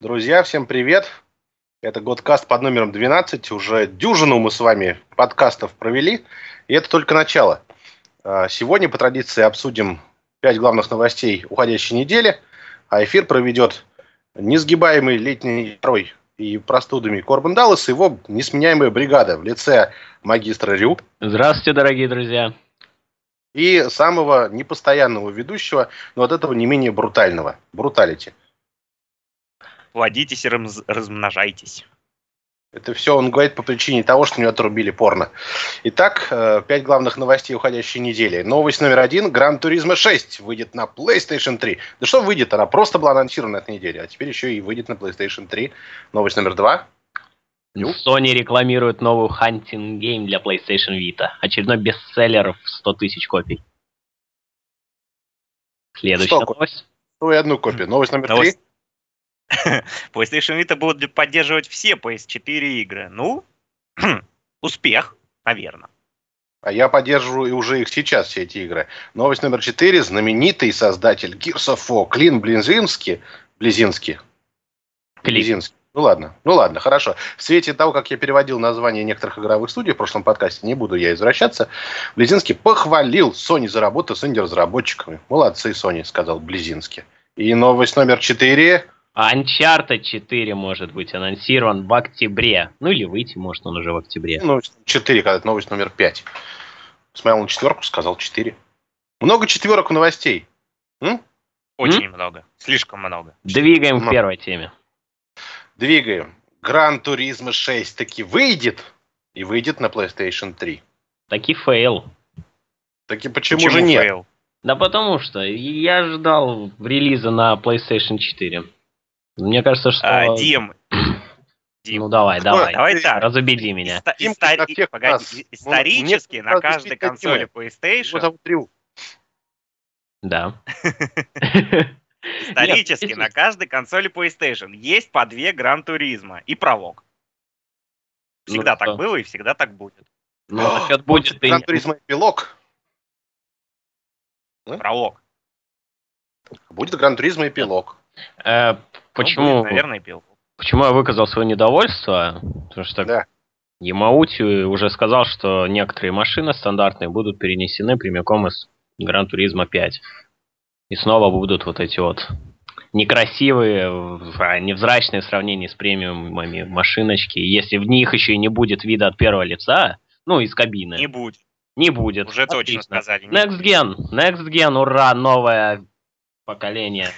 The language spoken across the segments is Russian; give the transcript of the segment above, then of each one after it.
Друзья, всем привет! Это Годкаст под номером 12. Уже дюжину мы с вами подкастов провели, и это только начало. А, сегодня по традиции обсудим пять главных новостей уходящей недели, а эфир проведет несгибаемый летний трой и простудами Корбан Даллас и его несменяемая бригада в лице магистра Рю. Здравствуйте, дорогие друзья. И самого непостоянного ведущего, но от этого не менее брутального. Бруталити. Плодитесь и раз- размножайтесь. Это все он говорит по причине того, что у него отрубили порно. Итак, э, пять главных новостей уходящей недели. Новость номер один. Гран Туризма 6 выйдет на PlayStation 3. Да что выйдет? Она просто была анонсирована этой неделе, а теперь еще и выйдет на PlayStation 3. Новость номер два. Ю. Sony рекламирует новую Hunting Game для PlayStation Vita. Очередной бестселлер в 100 тысяч копий. Следующая новость. Ну и одну копию. Новость номер три. PlayStation Vita будут поддерживать все PS4 игры. Ну, успех, наверное. А я поддерживаю и уже их сейчас, все эти игры. Новость номер четыре. Знаменитый создатель Gears of War Клин Близинский. Близинский. Близинский. Ну ладно, ну ладно, хорошо. В свете того, как я переводил название некоторых игровых студий в прошлом подкасте, не буду я извращаться, Близинский похвалил Sony за работу с инди-разработчиками. Молодцы, Sony, сказал Близинский. И новость номер четыре. Uncharted 4 может быть анонсирован в октябре. Ну или выйти может он уже в октябре. Ну, четыре, когда это новость номер пять. Смотрел на четверку, сказал четыре. Много четверок у новостей. М? Очень много. Слишком много. Двигаем Ну. к первой теме. Двигаем. Гран Туризма 6 таки выйдет. И выйдет на PlayStation 3. Таки фейл. Таки почему, же нет? фейл? Да потому что я ждал релиза на PlayStation 4. Мне кажется, что... А, Дим, Дим, Ну давай, давай. давай так. Разубеди меня. Дим, на всех погоди, нас. и- Он- Исторически мне на каждой консоли Его PlayStation, зовут Рю. Да. исторически Нет, на каждой консоли PlayStation есть по две Gran Turismo и Пролог. Всегда Ну так что? было и всегда так будет. Ну, насчет будет и... Gran Turismo эпилог. Пролог. Будет Gran Turismo эпилог. Э, Ну, Почему, будет, наверное, пил. почему я выказал свое недовольство? Потому что Да. Ямаути уже сказал, что некоторые машины стандартные будут перенесены прямиком из Gran Turismo 5. И снова будут вот эти вот некрасивые, невзрачные в сравнении с премиумами машиночки. Если в них еще и не будет вида от первого лица, ну, из кабины, Не будет. не будет. Уже точно Отлично. сказали. не Next Gen, Next Gen, ура, новое поколение.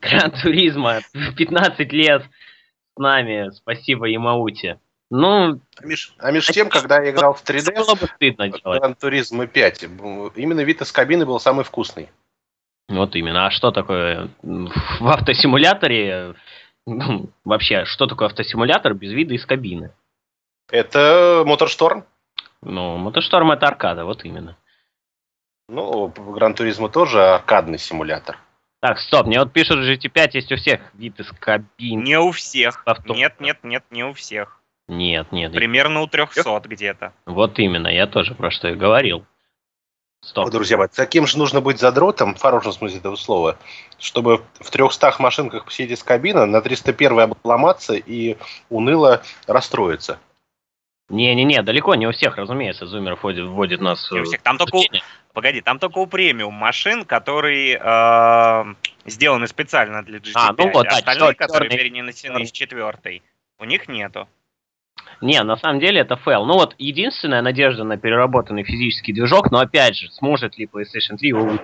Гран Туризма, 15 лет с нами, спасибо Ямаути. Ну, А меж, а меж тем, когда я играл в 3D, было бы стыдно делать. Гран Туризма 5, именно вид из кабины был самый вкусный. Вот именно. А что такое в автосимуляторе? ну, Вообще, что такое автосимулятор без вида из кабины? Это Моторшторм. Ну, Мотошторм это аркада, вот именно. Ну, Гран Туризма тоже аркадный симулятор. Так, стоп, мне вот пишут, GT5 есть у всех вид из кабины. Не у всех. Авто. Нет, нет, нет, не у всех. Нет, нет, нет. Примерно у 300 где-то. Вот именно, я тоже про что и говорил. Стоп. О, друзья мои, таким же нужно быть задротом, в хорошем смысле этого слова, чтобы в 300 машинках посидеть из кабины, на 301 обломаться и уныло расстроиться. Не-не-не, далеко не у всех, разумеется, Зумер вводит, вводит нас... Не у в всех. Там только у-. Погоди, там только у премиум машин, которые э, сделаны специально для GT5. А, ну вот, да, Остальные, чёр- которые перенесены из четвертой, у них нету. Не, на самом деле это фейл. Ну вот, единственная надежда на переработанный физический движок, но опять же, сможет ли PlayStation 3 его?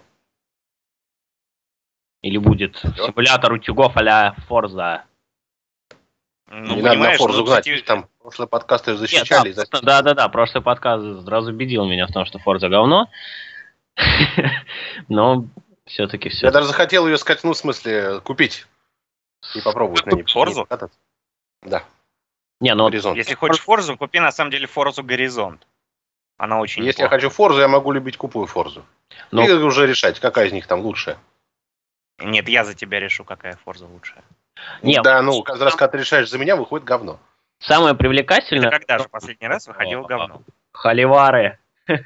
Или будет симулятор утюгов а-ля Forza? Ну, не надо на Forza ну, гнать, кстати, там прошлые подкасты защищали. Нет, да, да, да, да, прошлый подкаст сразу убедил меня в том, что Forza говно. Но все-таки все. Я даже захотел ее сказать, ну, в смысле, купить. И попробовать на ней. Форзу? Да, Не, ну горизонт. Если хочешь Форзу, купи на самом деле Форзу Горизонт. Она очень Если я хочу Форзу, я могу любить купую Форзу. Ну. И уже решать, какая из них там лучшая. Нет, я за тебя решу, какая Форза лучшая. Не, да, ну, каждый раз, когда ты решаешь за меня, выходит говно. самое Это привлекательное... когда же последний раз выходило О, говно? Холивары.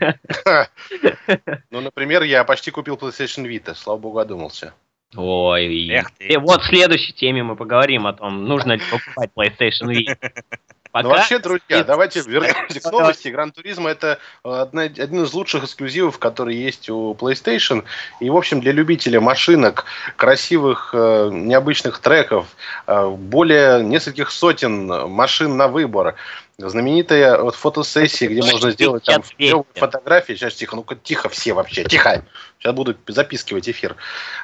Ну, например, я почти купил PlayStation Vita, слава богу, одумался. Ой, Эх ты. и вот в следующей теме мы поговорим о том, нужно ли покупать PlayStation V. Пока... Ну вообще, друзья, давайте вернемся к новости. Гран Туризма это одна, один из лучших эксклюзивов, который есть у PlayStation. И, в общем, для любителя машинок, красивых, э, необычных треков, э, более нескольких сотен машин на выбор, знаменитая вот фотосессия, где можно сделать там фотографии. Сейчас тихо, ну-ка тихо все вообще, тихо. Сейчас буду записывать эфир.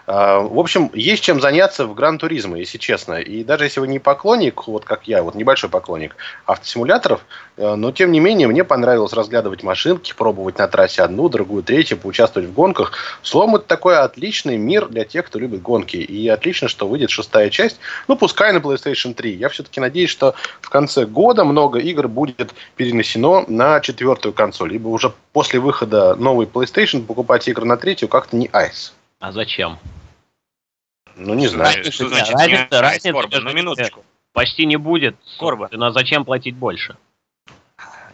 А, в общем, есть чем заняться в Гран Туризме, если честно. И даже если вы не поклонник, вот как я, вот небольшой поклонник автосимуляторов, но тем не менее мне понравилось разглядывать машинки, пробовать на трассе одну, другую, третью, поучаствовать в гонках. Словом, это такой отличный мир для тех, кто любит гонки. И отлично, что выйдет шестая часть. Ну, пускай на PlayStation 3. Я все-таки надеюсь, что в конце года много игр будет перенесено на четвертую консоль. Либо уже после выхода новой PlayStation покупать игры на третью как-то не айс. А зачем? Ну, не знаю. Разница, что значит разница, не разница, разница на минуточку. Почти не будет. Корба. Но зачем платить больше?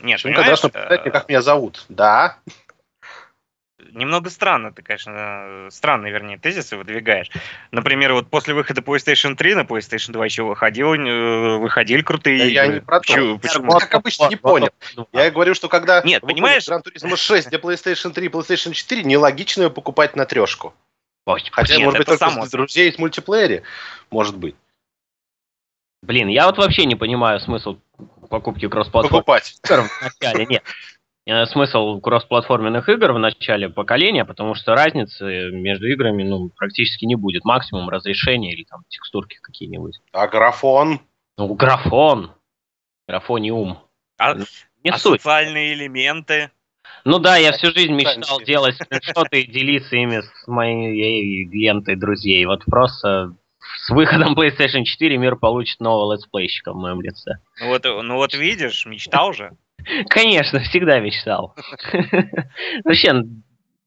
Нет, Почему понимаешь, когда что как меня зовут? Да немного странно ты, конечно, странные, вернее, тезисы выдвигаешь. Например, вот после выхода PlayStation 3 на PlayStation 2 еще выходил, э, выходили крутые игры. Я не про то. Почему? Почему? Я, как обычно, не понял. Я говорю, что когда Нет, понимаешь? Gran Turismo 6 для PlayStation 3 и PlayStation 4, нелогично ее покупать на трешку. Хотя, Нет, может быть, только само. с друзей в мультиплеере. Может быть. Блин, я вот вообще не понимаю смысл покупки кроссплатформы. Покупать. Вначале, нет. Э, смысл кроссплатформенных игр в начале поколения, потому что разницы между играми ну, практически не будет. Максимум разрешения или там текстурки какие-нибудь. А графон? Ну, графон. Графониум. А, не а суть. социальные элементы? Ну да, я всю жизнь мечтал делать скриншоты и делиться ими с моей лентой друзей. Вот просто с выходом PlayStation 4 мир получит нового летсплейщика в моем лице. Ну вот, ну вот видишь, мечтал же. Конечно, всегда мечтал. Вообще,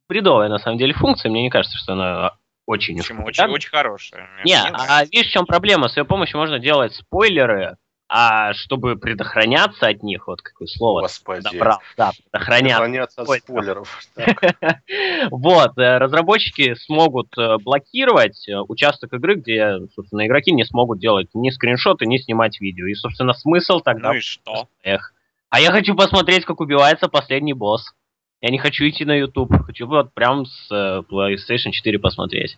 бредовая на самом деле функция. Мне не кажется, что она очень Почему? Очень, очень хорошая. Не, а видишь, в чем проблема? С ее помощью можно делать спойлеры, а чтобы предохраняться от них, вот какое слово. Господи. Да, прав, да предохраняться. Предохраняться от спойлеров. Вот, э, разработчики смогут э, блокировать э, участок игры, где, собственно, игроки не смогут делать ни скриншоты, ни снимать видео. И, собственно, смысл тогда... Ну и что? Эх. А я хочу посмотреть, как убивается последний босс. Я не хочу идти на YouTube. Хочу вот прям с PlayStation 4 посмотреть.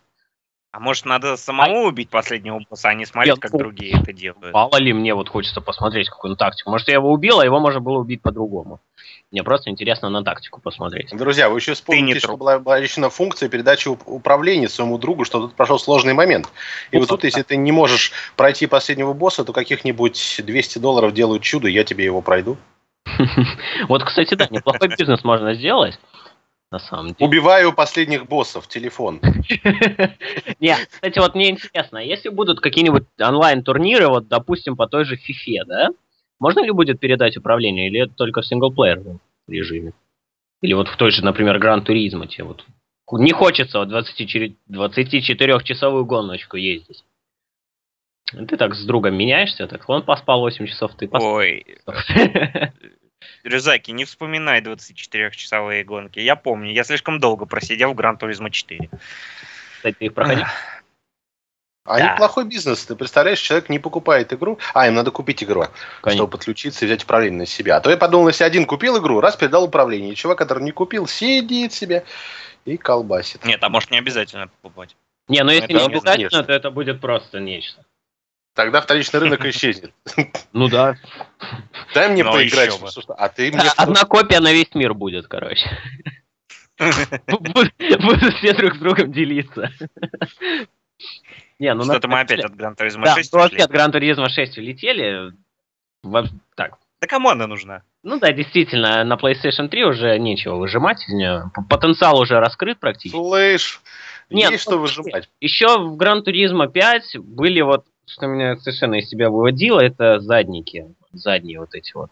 А может, надо самому а... убить последнего босса, а не смотреть, я, как ну, другие это делают? Мало ли мне вот хочется посмотреть какую-нибудь тактику. Может, я его убил, а его можно было убить по-другому. Мне просто интересно на тактику посмотреть. Друзья, вы еще вспомните, что была обещана функция передачи управления своему другу, что тут прошел сложный момент. И вот тут, если ты не можешь пройти последнего босса, то каких-нибудь 200 долларов делают чудо, я тебе его пройду. Вот, кстати, да, неплохой бизнес можно сделать. На самом деле. Убиваю последних боссов, телефон. Нет, кстати, вот мне интересно, а если будут какие-нибудь онлайн-турниры, вот, допустим, по той же FIFA, да? Можно ли будет передать управление, или это только в синглплеерном режиме? Или вот в той же, например, Гран Туризма тебе вот не хочется вот 24-часовую гоночку ездить. Ты так с другом меняешься, так он поспал 8 часов, ты поспал. Ой. Рюзаки, не вспоминай 24-часовые гонки. Я помню, я слишком долго просидел в Гран Туризмо 4. Кстати, ты их проходил? А да. неплохой бизнес. Ты представляешь, человек не покупает игру. А, им надо купить игру, Конечно. чтобы подключиться и взять управление на себя. А то я подумал, если один купил игру, раз передал управление. И чувак, который не купил, сидит себе и колбасит. Нет, а может не обязательно покупать. Не, ну если это не обязательно, то это будет просто нечто. Тогда вторичный рынок исчезнет. Ну да. Дай мне поиграть. А ты мне... Одна копия на весь мир будет, короче. Будут все друг с другом делиться. Не, ну Что-то мы опять от Гран Туризма 6 Да, вообще от Гран Туризма 6 улетели. Так. Да кому она нужна? Ну да, действительно, на PlayStation 3 уже нечего выжимать из нее. Потенциал уже раскрыт практически. Слышь, Нет, есть что выжимать. Еще в Гран Туризма 5 были вот что меня совершенно из себя выводило, это задники. Задние вот эти вот.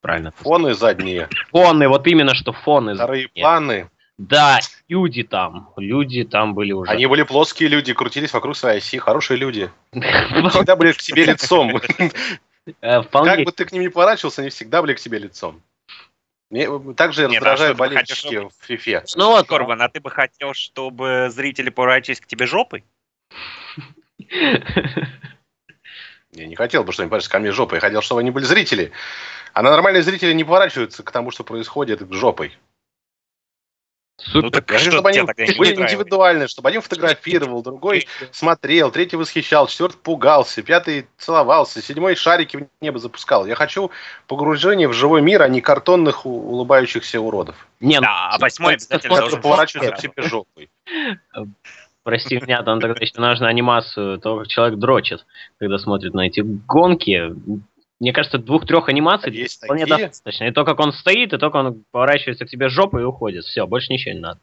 Правильно. Фоны задние. Фоны, вот именно что фоны Вторые задние. планы. Да, люди там. Люди там были уже. Они были плоские люди, крутились вокруг своей оси. Хорошие люди. Всегда были к себе лицом. Э, как бы ты к ним не поворачивался, они всегда были к себе лицом. Мне также Нет, раздражают а болельщики в FIFA. Ну вот, Корбан, а ты бы хотел, чтобы зрители поворачивались к тебе жопой? Я не хотел бы, что они пальцы ко мне жопой. Я хотел, чтобы они были зрители. А на нормальные зрители не поворачиваются к тому, что происходит жопой. Супер. Ну так Я хочу, что чтобы они были индивидуальны, чтобы один фотографировал, другой смотрел, третий восхищал, четвертый пугался, пятый целовался, седьмой шарики в небо запускал. Я хочу погружение в живой мир, а не картонных улыбающихся уродов, Не, ну, Да, а восьмой обязательно должен поворачиваются к себе жопой. Прости меня, там тогда еще нужно анимацию того, как человек дрочит, когда смотрит на эти гонки. Мне кажется, двух-трех анимаций есть вполне такие? достаточно. И то, как он стоит, и то, как он поворачивается к тебе жопой и уходит. Все, больше ничего не надо.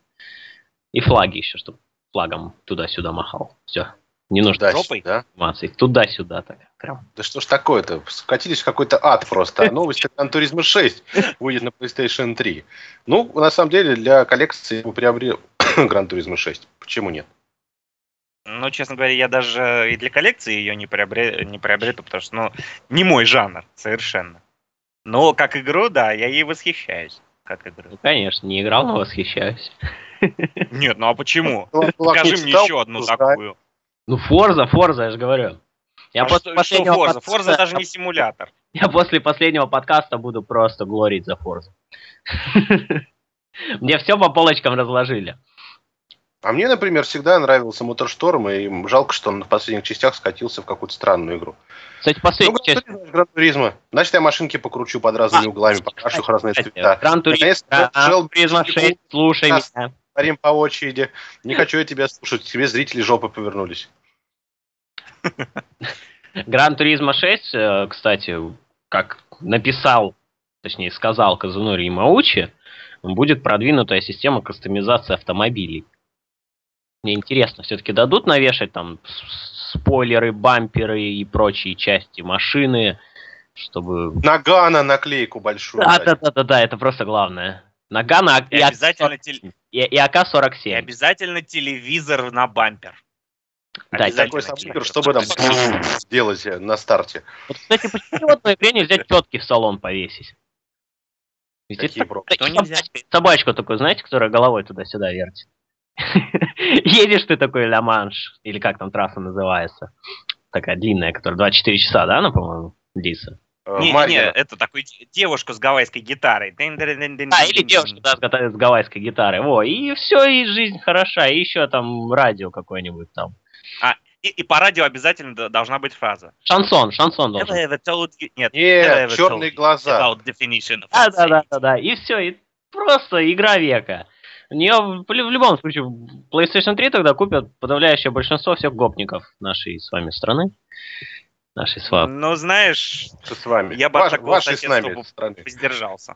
И флаги еще, чтобы флагом туда-сюда махал. Все. Не нужно Да, жопой? да. анимации. Туда-сюда так. Прям. Да что ж такое-то? Скатились в какой-то ад просто. А новость Gran Turismo 6 выйдет на PlayStation 3. Ну, на самом деле, для коллекции я бы приобрел Gran Turismo 6. Почему нет? Ну, честно говоря, я даже и для коллекции ее не, приобре... не приобрету, потому что, ну, не мой жанр совершенно. Но как игру, да, я ей восхищаюсь. Как игру. Ну, конечно, не играл, но восхищаюсь. Нет, ну а почему? Покажи не мне читал, еще одну такую. Ну, Форза, Форза, я же говорю. Я А после что, что последнего Форза? подкаста- Форза даже не симулятор. Я после последнего подкаста буду просто глорить за Форзу. Мне все по полочкам разложили. А мне, например, всегда нравился Моторшторм, и жалко, что он в последних частях скатился в какую-то странную игру. Кстати, Ну, последняя часть... Гран Туризма. Значит, я машинки покручу под разными А, углами, покрашу их разные цвета. Гран Туризмо, Наконец-то Гран Шелби Туризмо 6, слушай меня. Говорим по очереди. Не хочу я тебя слушать. Тебе зрители жопы повернулись. Гран Туризмо 6, э, кстати, как написал, точнее сказал Казунори Имаучи, будет продвинутая система кастомизации автомобилей. Мне интересно, все-таки дадут навешать там спойлеры, бамперы и прочие части машины, чтобы... Нагана наклейку большую. Да, да, да, да, да, это просто главное. Нагана И и, обязательно, теле- и, и АК-47. и обязательно телевизор на бампер. Да, Такой телевизор. самбур, чтобы там сделать на старте. Вот, кстати, почему в одной игре нельзя тетки в салон повесить? Ведь Какие это Собачку такую, знаете, которая головой туда-сюда вертит. Едешь ты такой ля-манш, или как там трасса называется. Такая длинная, которая 24 часа, да, она, по-моему, длится? Э, Не, не, не, это такой де- девушка с гавайской гитарой. А, или девушка, да, с гавайской гитарой. Во, и все, и жизнь хороша, и еще там радио какое-нибудь там. И, и по радио обязательно должна быть фраза. Шансон, шансон должен. Нет, Нет, черные глаза. about definition of Да, да, да, да, да. И все, и просто игра века. У нее в, в любом случае в PlayStation 3 тогда купят подавляющее большинство всех гопников нашей с вами страны. Нашей с вами. Ну, знаешь, Что с вами? Я бы от Ваш- такого Вашей с нами страны. воздержался.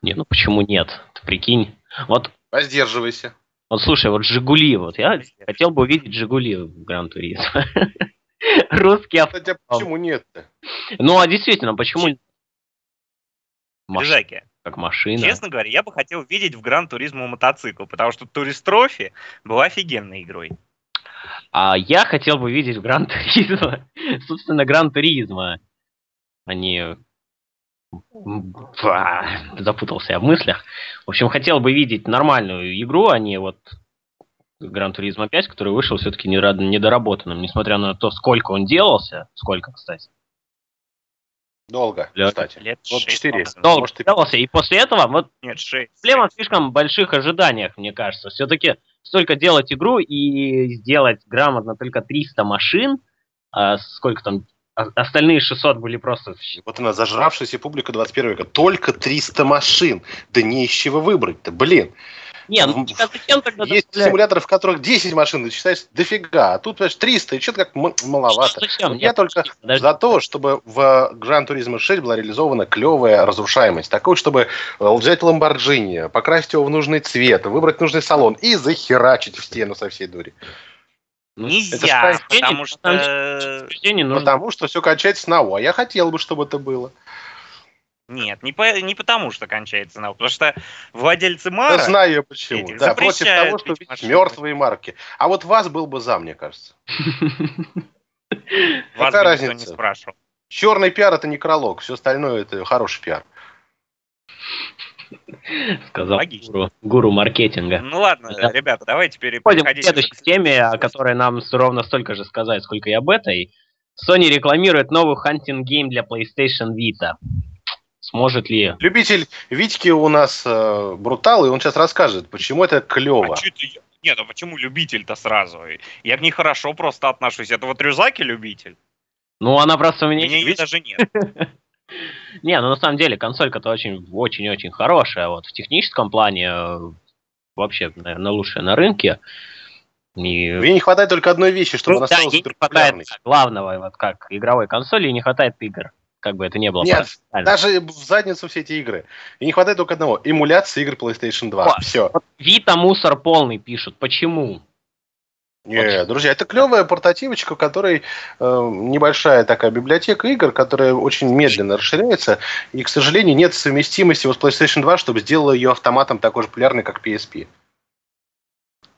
Не, ну почему нет? Ты прикинь. Вот, Воздерживайся. вот слушай, вот Жигули, вот я хотел бы увидеть Жигули в Гран Туризмо. Русский авто. Кстати, а почему нет-то? Ну, а действительно, почему... Лежаки, Как машина. честно говоря, я бы хотел видеть в Гран Туризмо мотоцикл, потому что Турист Трофи была офигенной игрой. А я хотел бы видеть в Гран Туризмо, собственно, Гран Туризмо, а не... М, а, Запутался я в мыслях. В общем, хотел бы видеть нормальную игру, а не вот Гран Туризмо 5, который вышел все-таки недоработанным, несмотря на то, сколько он делался. Сколько, кстати? Долго, Лёд. кстати. Лет Вот шесть, четыре. по-моему. Долго может, и- делался, и после этого вот Нет, шесть. Проблема в слишком больших ожиданиях, мне кажется. Все-таки столько делать игру и сделать грамотно только 300 машин, а сколько там, а- остальные 600 были просто... Вот она, зажравшаяся публика 21 века. Только 300 машин. Да не из чего выбрать-то, блин. Не, ну а зачем тогда Есть добавлять? симуляторы, в которых 10 машин, считаешь, дофига. А тут, понимаешь, 300, и что-то как маловато. Зачем? Вот Нет, Я только подожди, за то, чтобы в Gran Turismo 6 была реализована клевая разрушаемость. Такой, чтобы э, взять Ламборджини, покрасить его в нужный цвет, выбрать нужный салон и захерачить в стену со всей дури. Ну, Нельзя, это потому что... нужно... Потому что все кончается на «о». А я хотел бы, чтобы это было. Нет, не, по- не потому что кончается наука, потому что владельцы Мара... Я знаю я почему. эти Да, против того, что мертвые марки. А вот вас был бы за, мне кажется. Вас какая никто не разница? спрашивал. Черный пиар это некролог, все остальное это хороший пиар. Сказал гуру, гуру маркетинга. Ну ладно, да. ребята, давайте переходим к следующей теме, о которой нам ровно столько же сказать, сколько и об этой. Sony рекламирует новый hunting game для PlayStation Vita. Сможет ли... Любитель Витьки у нас э, брутал, и он сейчас расскажет, почему это клево. А Нет, а почему любитель-то сразу? Я к ней хорошо просто отношусь. Это вот Рюзаки любитель? Ну, она просто у меня... Меня ее даже нет. Не, ну на самом деле консолька-то очень-очень-очень хорошая. Вот в техническом плане э, вообще, наверное, лучшая на рынке. И... Ей не хватает только одной вещи, чтобы ну, она да, стала не хватает главного, вот как игровой консоли, и не хватает игр. Как бы это ни было. Нет, даже в задницу все эти игры. И не хватает только одного. Эмуляции игр PlayStation 2. О, все. Вот Vita мусор полный пишут. Почему? Не, вот. друзья, это клевая портативочка, у которой э, небольшая такая библиотека игр, которая очень медленно расширяется, и, к сожалению, нет совместимости с PlayStation 2, чтобы сделала ее автоматом такой же популярной, как PSP.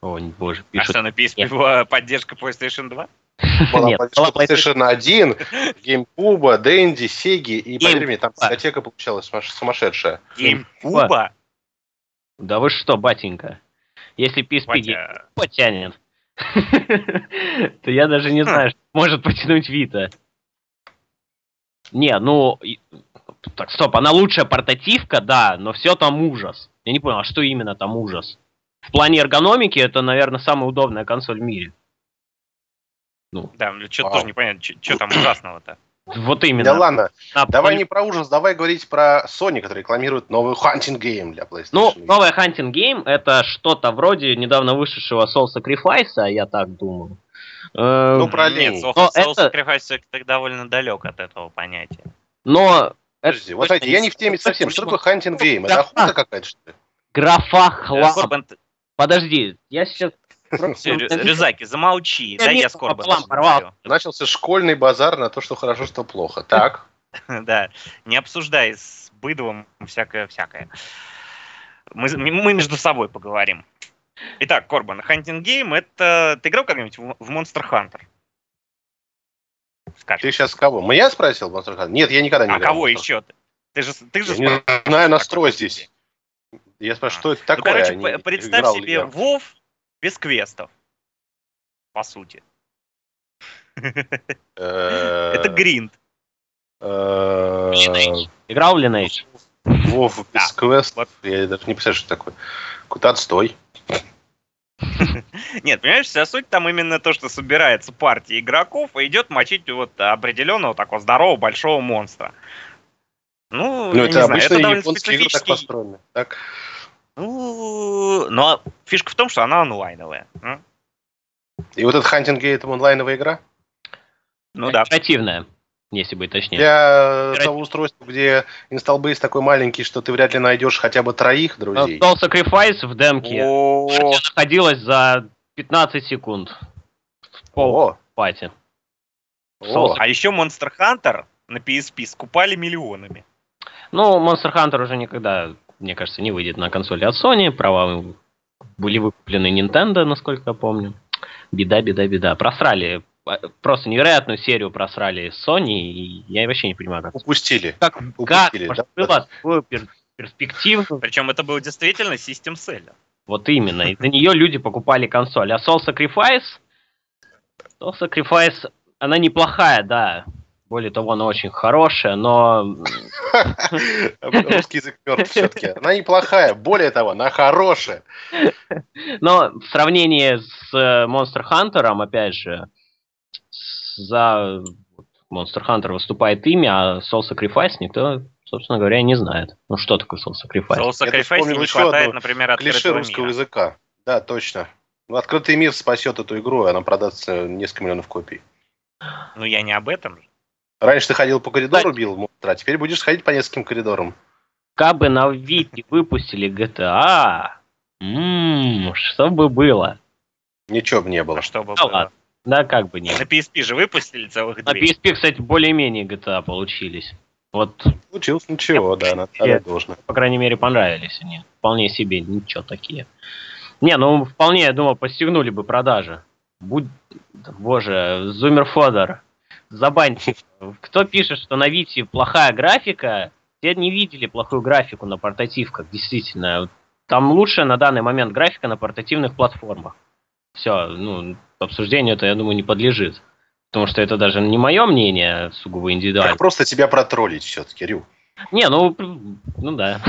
О, боже, а пишут. А что, на PSP была поддержка PlayStation 2? Была Нет, поддержка PlayStation 1, GameCube, Dendy, Sega, и, поверь мне, там библиотека получалась сумасшедшая. GameCube? Да вы что, батенька? Если PSP потянет. то я даже не знаю, что может потянуть Вита. Не, ну... Так, стоп, она лучшая портативка, да, но все там ужас. Я не понял, а что именно там ужас? В плане эргономики это, наверное, самая удобная консоль в мире. Ну. Да, что-то тоже непонятно, что там ужасного-то. Вот именно. Да ладно, а, давай не про ужас, давай говорить про Sony, который рекламирует новую Hunting Game для PlayStation. Ну, новая Hunting Game это что-то вроде недавно вышедшего Soul Sacrifice, я так думаю. Эм, ну, про Нет, Soul, Soul это... Sacrifice это довольно далек от этого понятия. Но... Подожди, вот знаете, я не в теме совсем. Что такое Hunting Game? Это охота какая-то, что ли? Графа хлам. Подожди, я сейчас Рюзаки, замолчи, да я скоро порвал. Начался школьный базар на то, что хорошо, что плохо. Так. Да, не обсуждай с быдовым всякое-всякое. Мы, мы между собой поговорим. Итак, Корбан, Hunting Game это... Ты играл когда-нибудь в Monster Hunter? Скажи. Ты сейчас кого? Меня спросил Monster Hunter? Нет, я никогда не а играл. А кого еще? Ты же, ты же я не знаю настрой здесь. Я спрашиваю, что это такое? Ну, короче, представь себе Вов без квестов. По сути. Это гринд. Играл ли Lineage? Вов без квестов. Я даже не представляю, что такое. Куда отстой. Нет, понимаешь, вся суть там именно то, что собирается партия игроков и идет мочить вот определенного такого здорового большого монстра. Ну, ну это обычно японские игры так построены. Так? Ну, но фишка в том, что она онлайновая. И вот этот Hunting Gate это онлайновая игра? Ну да. Оперативная, если быть точнее. Для того устройства, где инсталл бейс такой маленький, что ты вряд ли найдешь хотя бы троих друзей. Soul Sacrifice в демке находилась за 15 секунд. В пол пати. А еще Monster Hunter на PSP скупали миллионами. Ну, Monster Hunter уже никогда мне кажется, не выйдет на консоли от Sony. Права были выкуплены Nintendo, насколько я помню. Беда, беда, беда. Просрали а, просто невероятную серию просрали Sony, и я вообще не понимаю, как... Упустили. Как, Упустили, как да? было такую пер перспективу? Причем это был действительно System Seller. Вот именно. И на нее люди покупали консоль. А Soul Sacrifice... Soul Sacrifice, она неплохая, да. Более того, она очень хорошая, но... Русский язык мертв все-таки. Она неплохая, более того, она хорошая. Но в сравнении с э, Monster Hunter, опять же, за Monster Hunter выступает имя, а Soul Sacrifice никто, собственно говоря, не знает. Ну что такое Soul Sacrifice? Soul Sacrifice не хватает, например, открытого русского мира. языка. Да, точно. Ну, открытый мир спасет эту игру, и она продастся несколько миллионов копий. Ну, я не об этом же. Раньше ты ходил по коридору, бил монстра, а теперь будешь ходить по нескольким коридорам. Как бы на Вите выпустили GTA, ммм, что бы было? Ничего бы не было. А что бы ну, было? Ладно. Да, как бы не На PSP же выпустили целых две. На PSP, кстати, более-менее GTA получились. Вот. Получилось ничего, да, на я, должно. По крайней мере, понравились они. Вполне себе, ничего такие. Не, ну, вполне, я думал, постигнули бы продажи. Будь... Боже, Зумер Фодор. Забаньте. Кто пишет, что на Вите плохая графика, все не видели плохую графику на портативках, действительно. Там лучшая на данный момент графика на портативных платформах. Все, ну, обсуждению это, я думаю, не подлежит. Потому что это даже не мое мнение, сугубо индивидуально. Как просто тебя протроллить все-таки, Рю. Не, ну, ну да.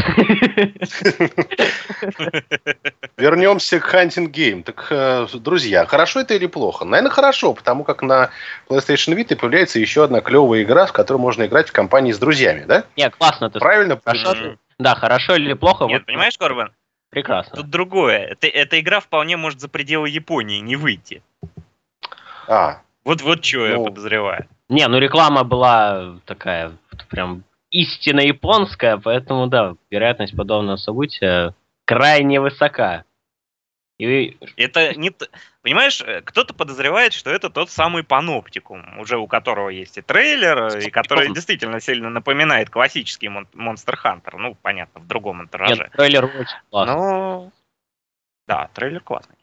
Вернемся к Hunting Game. Так, э, друзья, хорошо это или плохо? Наверное, хорошо, потому как на PlayStation Vita появляется еще одна клевая игра, в которую можно играть в компании с друзьями, да? Нет, классно ты Правильно? Хорошо, да, хорошо или плохо? Нет, вот, понимаешь, Корбан? Прекрасно. Тут другое. Это, эта игра вполне может за пределы Японии не выйти. А. Вот, вот что ну, я подозреваю. Не, ну реклама была такая прям истинно японская, поэтому, да, вероятность подобного события крайне высока. И... Это не... Понимаешь, э, кто-то подозревает, что это тот самый паноптикум, уже у которого есть и трейлер, Стоп, и который действительно сильно напоминает классический Monster Hunter. Ну, понятно, в другом антураже. Нет, трейлер очень классный. Но... Да, трейлер классный.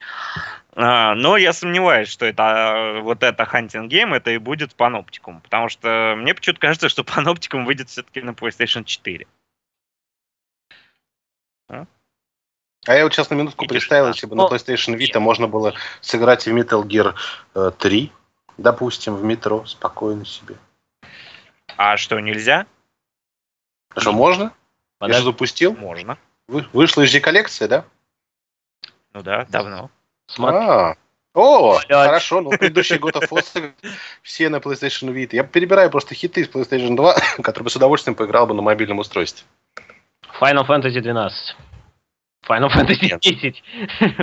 А, но я сомневаюсь, что это а, вот это Hunting Game, это и будет Panopticum. Потому что мне почему-то кажется, что Panopticum выйдет все-таки на PlayStation 4. А? а я вот сейчас на минутку Видишь, представил, если бы на PlayStation Vita можно было сыграть в Metal Gear 3, э, допустим, в метро, спокойно себе. А что, нельзя? Что, можно? Подожди. Я же запустил? Можно. Вы, вышла из коллекция, да? Ну да, давно. Смотри. А, о, Блядь. хорошо, ну предыдущий год of War все на PlayStation Vita. Я перебираю просто хиты с PlayStation 2, которые бы с удовольствием поиграл бы на мобильном устройстве. Final Fantasy 12. Final Fantasy 10.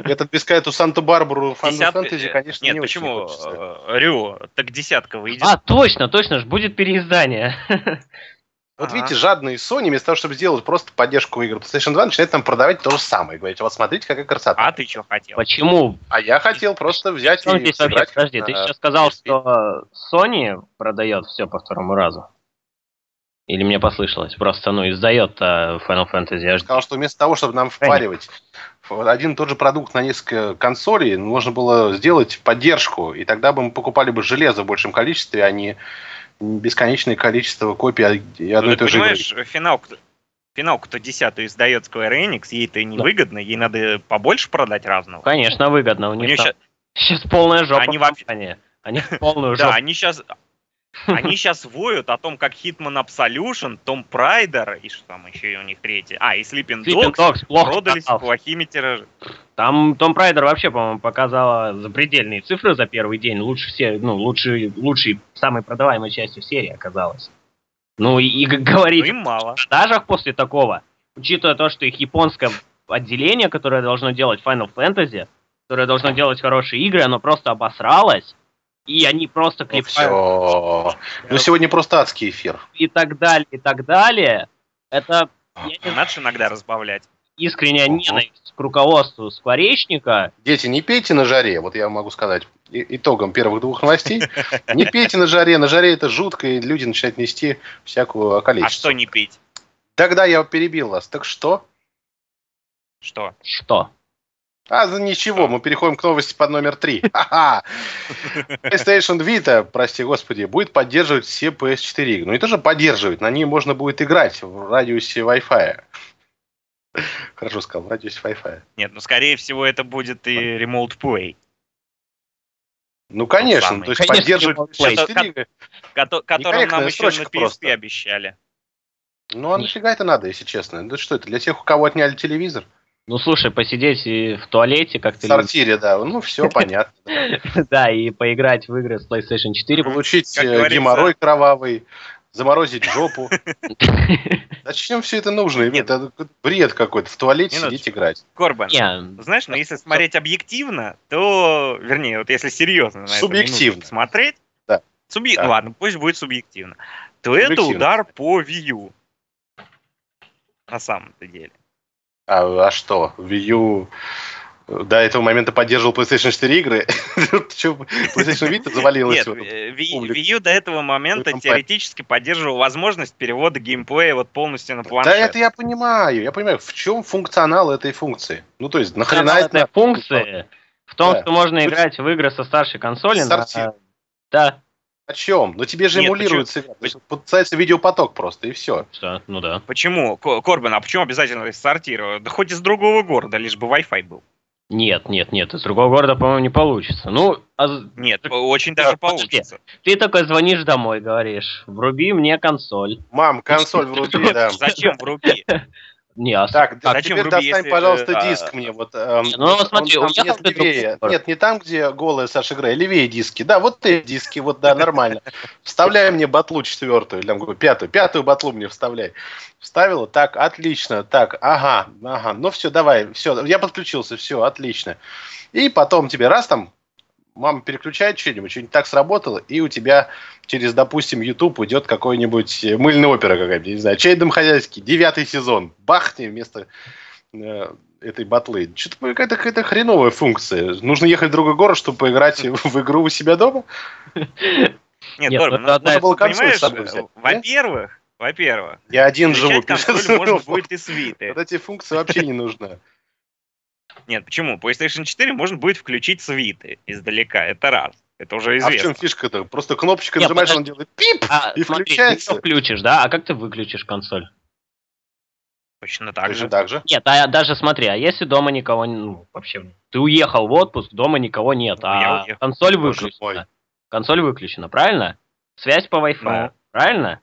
Этот без эту Санта-Барбару Final Fantasy, конечно, Нет, не почему? Э, Рю, так десятка выйдет. А, точно, точно ж, будет переиздание. Вот ага. видите, жадные Sony, вместо того, чтобы сделать просто поддержку игр PlayStation 2, начинает там продавать то же самое. Говорить, вот смотрите, какая красота. А ты что хотел? Почему? А я хотел просто взять и здесь вообще, подожди, ты сейчас сказал, что Sony продает все по второму разу? Или мне послышалось? Просто, ну, издает uh, Final Fantasy Я сказал, что вместо того, чтобы нам впаривать один и тот же продукт на несколько консолей, можно было сделать поддержку, и тогда бы мы покупали бы железо в большем количестве, а не бесконечное количество копий одной ну, и той же игры. финал, финал, кто десятую издает Square Enix, ей это невыгодно, да. ей надо побольше продать разного. Конечно, выгодно. У них, у них сейчас... сейчас полная жопа. Они вообще... Они полную жопу. Да, они сейчас они сейчас воют о том, как Hitman Absolution, Том Прайдер и что там еще у них третий. А, и Sleeping, Sleeping Dogs, Dogs продались продался. плохими тиражами. Там Том Прайдер вообще, по-моему, показала запредельные цифры за первый день. Лучше все, ну, лучшей, лучшей, самой продаваемой частью серии оказалось. Ну и, и говорить ну, мало. в продажах после такого, учитывая то, что их японское отделение, которое должно делать Final Fantasy, которое должно делать хорошие игры, оно просто обосралось и они просто. Ну, ну сегодня просто адский эфир. И так далее, и так далее. Это... Не надо иногда разбавлять. Искренняя ненависть к руководству скворечника. Дети, не пейте на жаре, вот я могу сказать итогом первых двух новостей. Не пейте на жаре, на жаре это жутко, и люди начинают нести всякую околичность. А что не пить? Тогда я перебил вас. Так что? Что? Что? А, за ничего, мы переходим к новости под номер три. PlayStation Vita, прости господи, будет поддерживать все PS4 игры. Ну не тоже поддерживать, на ней можно будет играть в радиусе Wi-Fi. Хорошо сказал, в радиусе Wi-Fi. Нет, ну скорее всего это будет и Remote Play. Ну конечно, то есть поддерживать PS4 игры. Которым нам еще на PSP обещали. Ну а нафига это надо, если честно? Да что это, для тех, у кого отняли телевизор? Ну, слушай, посидеть в туалете как-то... В сортире, да. Ну, все понятно. Да, и поиграть в игры с PlayStation 4. Получить э, геморрой кровавый, заморозить жопу. Зачем все это нужно? Это бред какой-то. В туалете сидеть играть. Корбан, знаешь, но ну, если смотреть объективно, то, вернее, вот если серьезно Субъективно. смотреть, да. Ладно, пусть будет субъективно, то это удар по Wii На самом-то деле. А, а что? Wii U до этого момента поддерживал PlayStation 4 игры. PlayStation Vita завалилась. Нет, Wii U до этого момента теоретически поддерживал возможность перевода геймплея вот полностью на планшет. Да это я понимаю. Я понимаю, в чем функционал этой функции. Ну, то есть, нахрена это... функции в том, что можно играть в игры со старшей консоли. Да. О чем? Ну тебе же Нет, эмулируется, подается видеопоток просто, и все. Что? Ну да. Почему? Ко- Корбин, а почему обязательно из сортира? Да хоть из другого города, лишь бы Wi-Fi был. Нет, нет, нет, из другого города, по-моему, не получится. Ну, а Нет, очень даже подожди. получится. ты только звонишь домой, говоришь, вруби мне консоль. Мам, консоль вруби, да. Зачем вруби? Не, а Так, А а зачем теперь вруби, достань, если, пожалуйста, э, диск мне. Вот, эм, Ну, он смотри, там место ты в другой левее. Нет, не там, где голая Саша Грей, левее диски. Да, вот ты диски, вот да, нормально. Вставляй мне батлу четвертую, или там, пятую, пятую батлу мне вставляй. Вставила, так, отлично, так, ага, ага, ну все, давай, все, я подключился, все, отлично. И потом тебе раз там, мама переключает что-нибудь, что-нибудь так сработало, и у тебя через, допустим, YouTube уйдет какой-нибудь э, мыльная опера какая-нибудь, не знаю, чей домохозяйский, девятый сезон, бахни вместо э, этой батлы. Что-то какая-то, какая-то хреновая функция. Нужно ехать в другой город, чтобы поиграть в игру у себя дома? Нет, Корбин, ну, ну, это надо было консоль понимаешь, с собой взять, э, во-первых, во-первых, Я один живу. консоль можно будет из свиты. Вот эти функции вообще не нужны. Нет, почему? PlayStation 4 можно будет включить свиты издалека, это раз. Это уже А в чем известно. фишка-то? Просто кнопочка нажимаешь, подожди. он делает пип, а, и смотри, ты включается. её включишь, да? А как ты выключишь консоль? Точно так Точно же. так же. Нет, а даже смотри, а если дома никого не... Ну, вообще, ты уехал в отпуск, дома никого нет, Ну, а консоль выключена. Консоль выключена, правильно? Связь по Wi-Fi, Ну. правильно?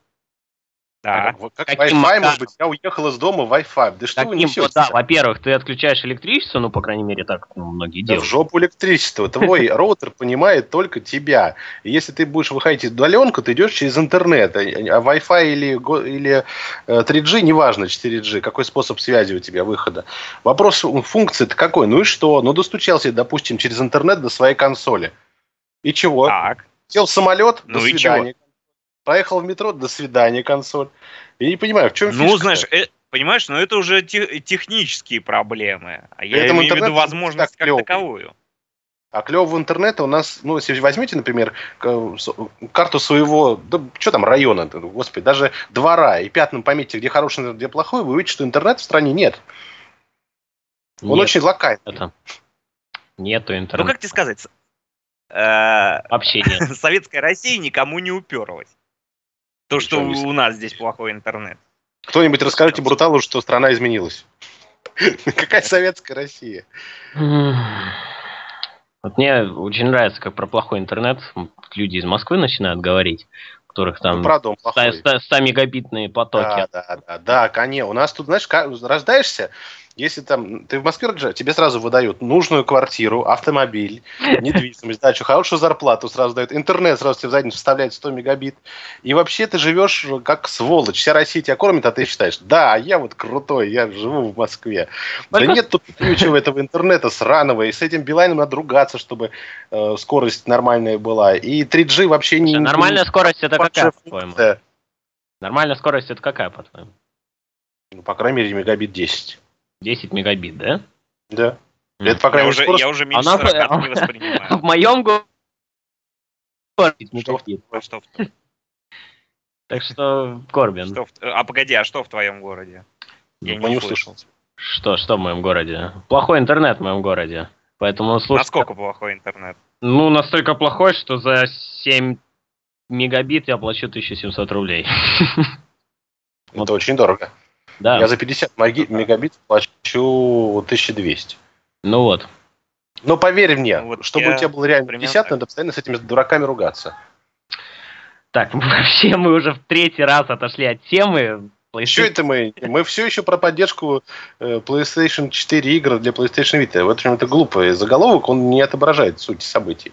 Да. Как, как Каким Wi-Fi, макаром? может быть, я уехал из дома Wi-Fi. Да что вы несете? вот, да, во-первых, ты отключаешь электричество, ну, по крайней мере, так ну, многие Да в делают. жопу электричество. Твой роутер понимает только тебя. И если ты будешь выходить удаленку, ты идешь через интернет. А а Wi-Fi или, или э, 3G, неважно, 4G, какой способ связи у тебя выхода. Вопрос функции-то какой? Ну и что? Ну достучался, допустим, через интернет до своей консоли. И чего? Так. Сел в самолет, Ну до и свидания. Поехал в метро, до свидания, консоль. Я не понимаю, в чем Ну, знаешь, э, понимаешь, но это уже те- технические проблемы. А я этом имею в виду интернет возможность как клёвый. таковую. А клевого интернета у нас, ну, если возьмете, например, карту своего, да что там, района, господи, даже двора, и пятном пометьте, где хороший интернет, где плохой, вы увидите, что интернета в стране нет. Он Нет, очень локальный. это... Нету Ну, интернета. как тебе сказать? Э, Вообще нет. Советская Россия никому не уперлась. То, что Ничего у нас здесь плохой интернет. Кто-нибудь расскажите Бруталу, что страна изменилась. Какая советская Россия? Вот мне очень нравится, как про плохой интернет люди из Москвы начинают говорить, у которых Ну, там он 100, плохой. 100 мегабитные потоки. Да, да, да, да, конечно. У нас тут, знаешь, рождаешься, если там ты в Москве рождаешься, тебе сразу выдают нужную квартиру, автомобиль, недвижимость, дачу, хорошую зарплату сразу дают, интернет сразу тебе в задницу вставляет 100 мегабит. И вообще ты живешь как сволочь. Вся Россия тебя кормит, а ты считаешь, да, я вот крутой, я живу в Москве. Да нет тут ничего этого интернета сраного, и с этим Билайном надо ругаться, чтобы э, скорость нормальная была. И 3G вообще не... Нормальная скорость это какая, по-твоему? Нормальная скорость это какая, по-твоему? Ну, по крайней мере, мегабит 10. 10 мегабит, да? Да. Это, по Я крайней уже, мере, скорость. я уже меньше Она- 40 не В воспринимаю. моем городе Что? А в- Так что, Корбин, в- А погоди, а что в твоем городе? Я Ну, не не услышал. услышал. что, что в моем городе? Плохой интернет в моем городе. Поэтому слушай, Насколько плохой интернет? ну настолько плохой, что за 7 мегабит я плачу 1700 рублей. Это очень дорого. Да, Я за 50 маги- мегабит плачу 1200. ну вот. Но поверь мне, Ну вот чтобы я у тебя был реально примерно 50, так. надо постоянно с этими дураками ругаться. Так, вообще мы уже в третий раз отошли от темы. Что это мы? Мы все еще про поддержку э, PlayStation 4 игр для PlayStation Vita. В общем, это глупый заголовок, он не отображает суть событий.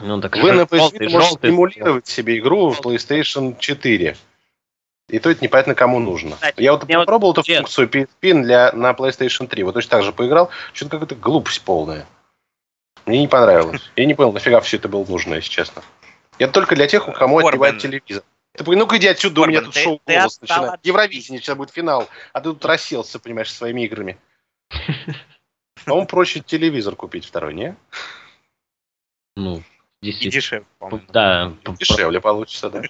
Ну, так Вы на PS желтый, Vita можете стимулировать себе игру в PlayStation 4. И то это непонятно кому нужно. Кстати, Я вот мне вот попробовал эту честно- функцию PSP для, на PlayStation 3. Вот точно так же поиграл. Что-то какая-то глупость полная. Мне не понравилось. Я не понял, нафига все это было нужно, если честно. Это только для тех, у кому Корбан. отбивает телевизор. Ты ну-ка иди отсюда, у меня Корбан, тут ты- шоу ты голос начинает. от- Евровидение, сейчас будет финал. А ты тут расселся, понимаешь, со своими играми. По-моему, проще телевизор купить второй, не? Ну, И дешевле, по-моему. Да, Дешевле получится, да.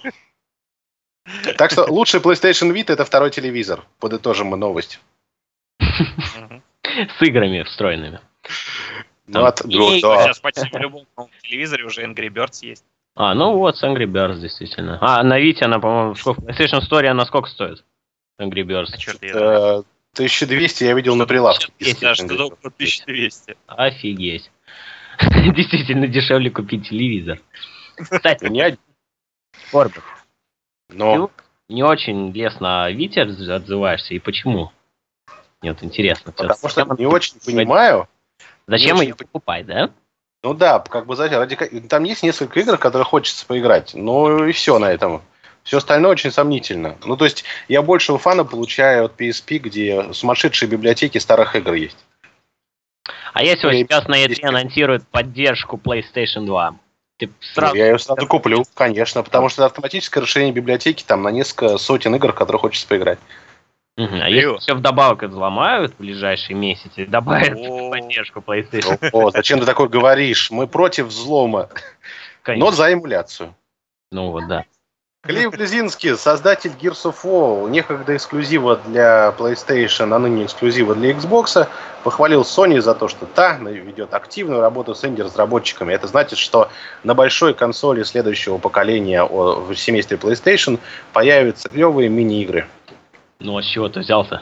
Так что лучший PlayStation Vita это второй телевизор. Подытожим мы новость. С играми встроенными. Ну, от- и- ну, да. Сейчас почти в любом телевизоре уже Angry Birds есть. А, ну вот, с Angry Birds, действительно. А, на Вите она, по-моему, сколько, PlayStation Store она сколько стоит? Angry Birds. А черт, я... 1200 я видел на прилавке. Да, что-то около 1200. Офигеть. Действительно дешевле купить телевизор. Кстати, Не один. Корбик, Но ты не очень лестно отз- отзываешься, и почему? Мне вот интересно. потому Всё- что не очень понимаю. Зачем ее очень- покупать, да? Ну да, как бы зачем? Ради... Там есть несколько игр, в которые хочется поиграть. Ну и все на этом. Все остальное очень сомнительно. Ну, то есть, я большего фана получаю от PSP, где сумасшедшие библиотеки старых игр есть. А если вот сейчас на E3 есть- анонсируют поддержку PlayStation 2, ты Ну, сразу... я ее сразу куплю, конечно, потому что это автоматическое расширение библиотеки там на несколько сотен игр, в которые хочется поиграть. Мгм, А если все вдобавок взломают в ближайшие месяцы, добавят О. поддержку PlayStation, О, зачем ты такое говоришь? Мы против взлома, но за эмуляцию. Ну вот, да. Клифф Близинский, создатель Gears of War, некогда эксклюзива для PlayStation, а ныне эксклюзива для Xbox, похвалил Sony за то, что та ведет активную работу с инди-разработчиками. Это значит, что на большой консоли следующего поколения в семействе PlayStation появятся клевые мини-игры. Ну а с чего ты взялся?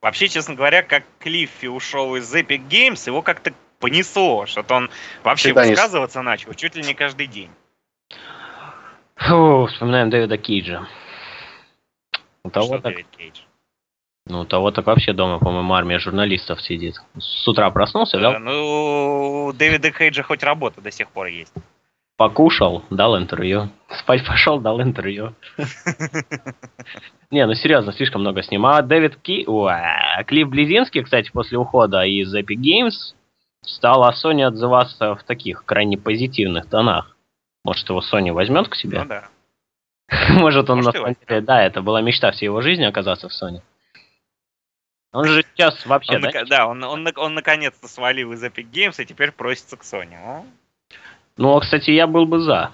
Вообще, честно говоря, как Клиффи ушел из Epic Games, его как-то понесло, что-то он вообще Всегда не- высказываться начал чуть ли не каждый день. Фу, вспоминаем Дэвида Кейджа. У того, Что так, Дэвид Кейдж? ну, у того так вообще дома, по-моему, армия журналистов сидит. С утра проснулся, Э, взял, Ну, у Дэвида Кейджа хоть работа до сих пор есть. покушал, дал интервью. Спать пошел, дал интервью. Не, ну серьезно, слишком много снимал. А Дэвид Ки... Клифф Близинский, кстати, после ухода из Epic Games стал о Sony отзываться в таких крайне позитивных тонах. Может, его Sony возьмет к Ну себе? да. Может, он Может, на самом деле... Да, это была мечта всей его жизни оказаться в Sony. Он же сейчас вообще, Он, да? нака- да, он, он, он наконец-то свалил из Epic Games и теперь просится к Sony. О, Ну, а, кстати, я был бы за.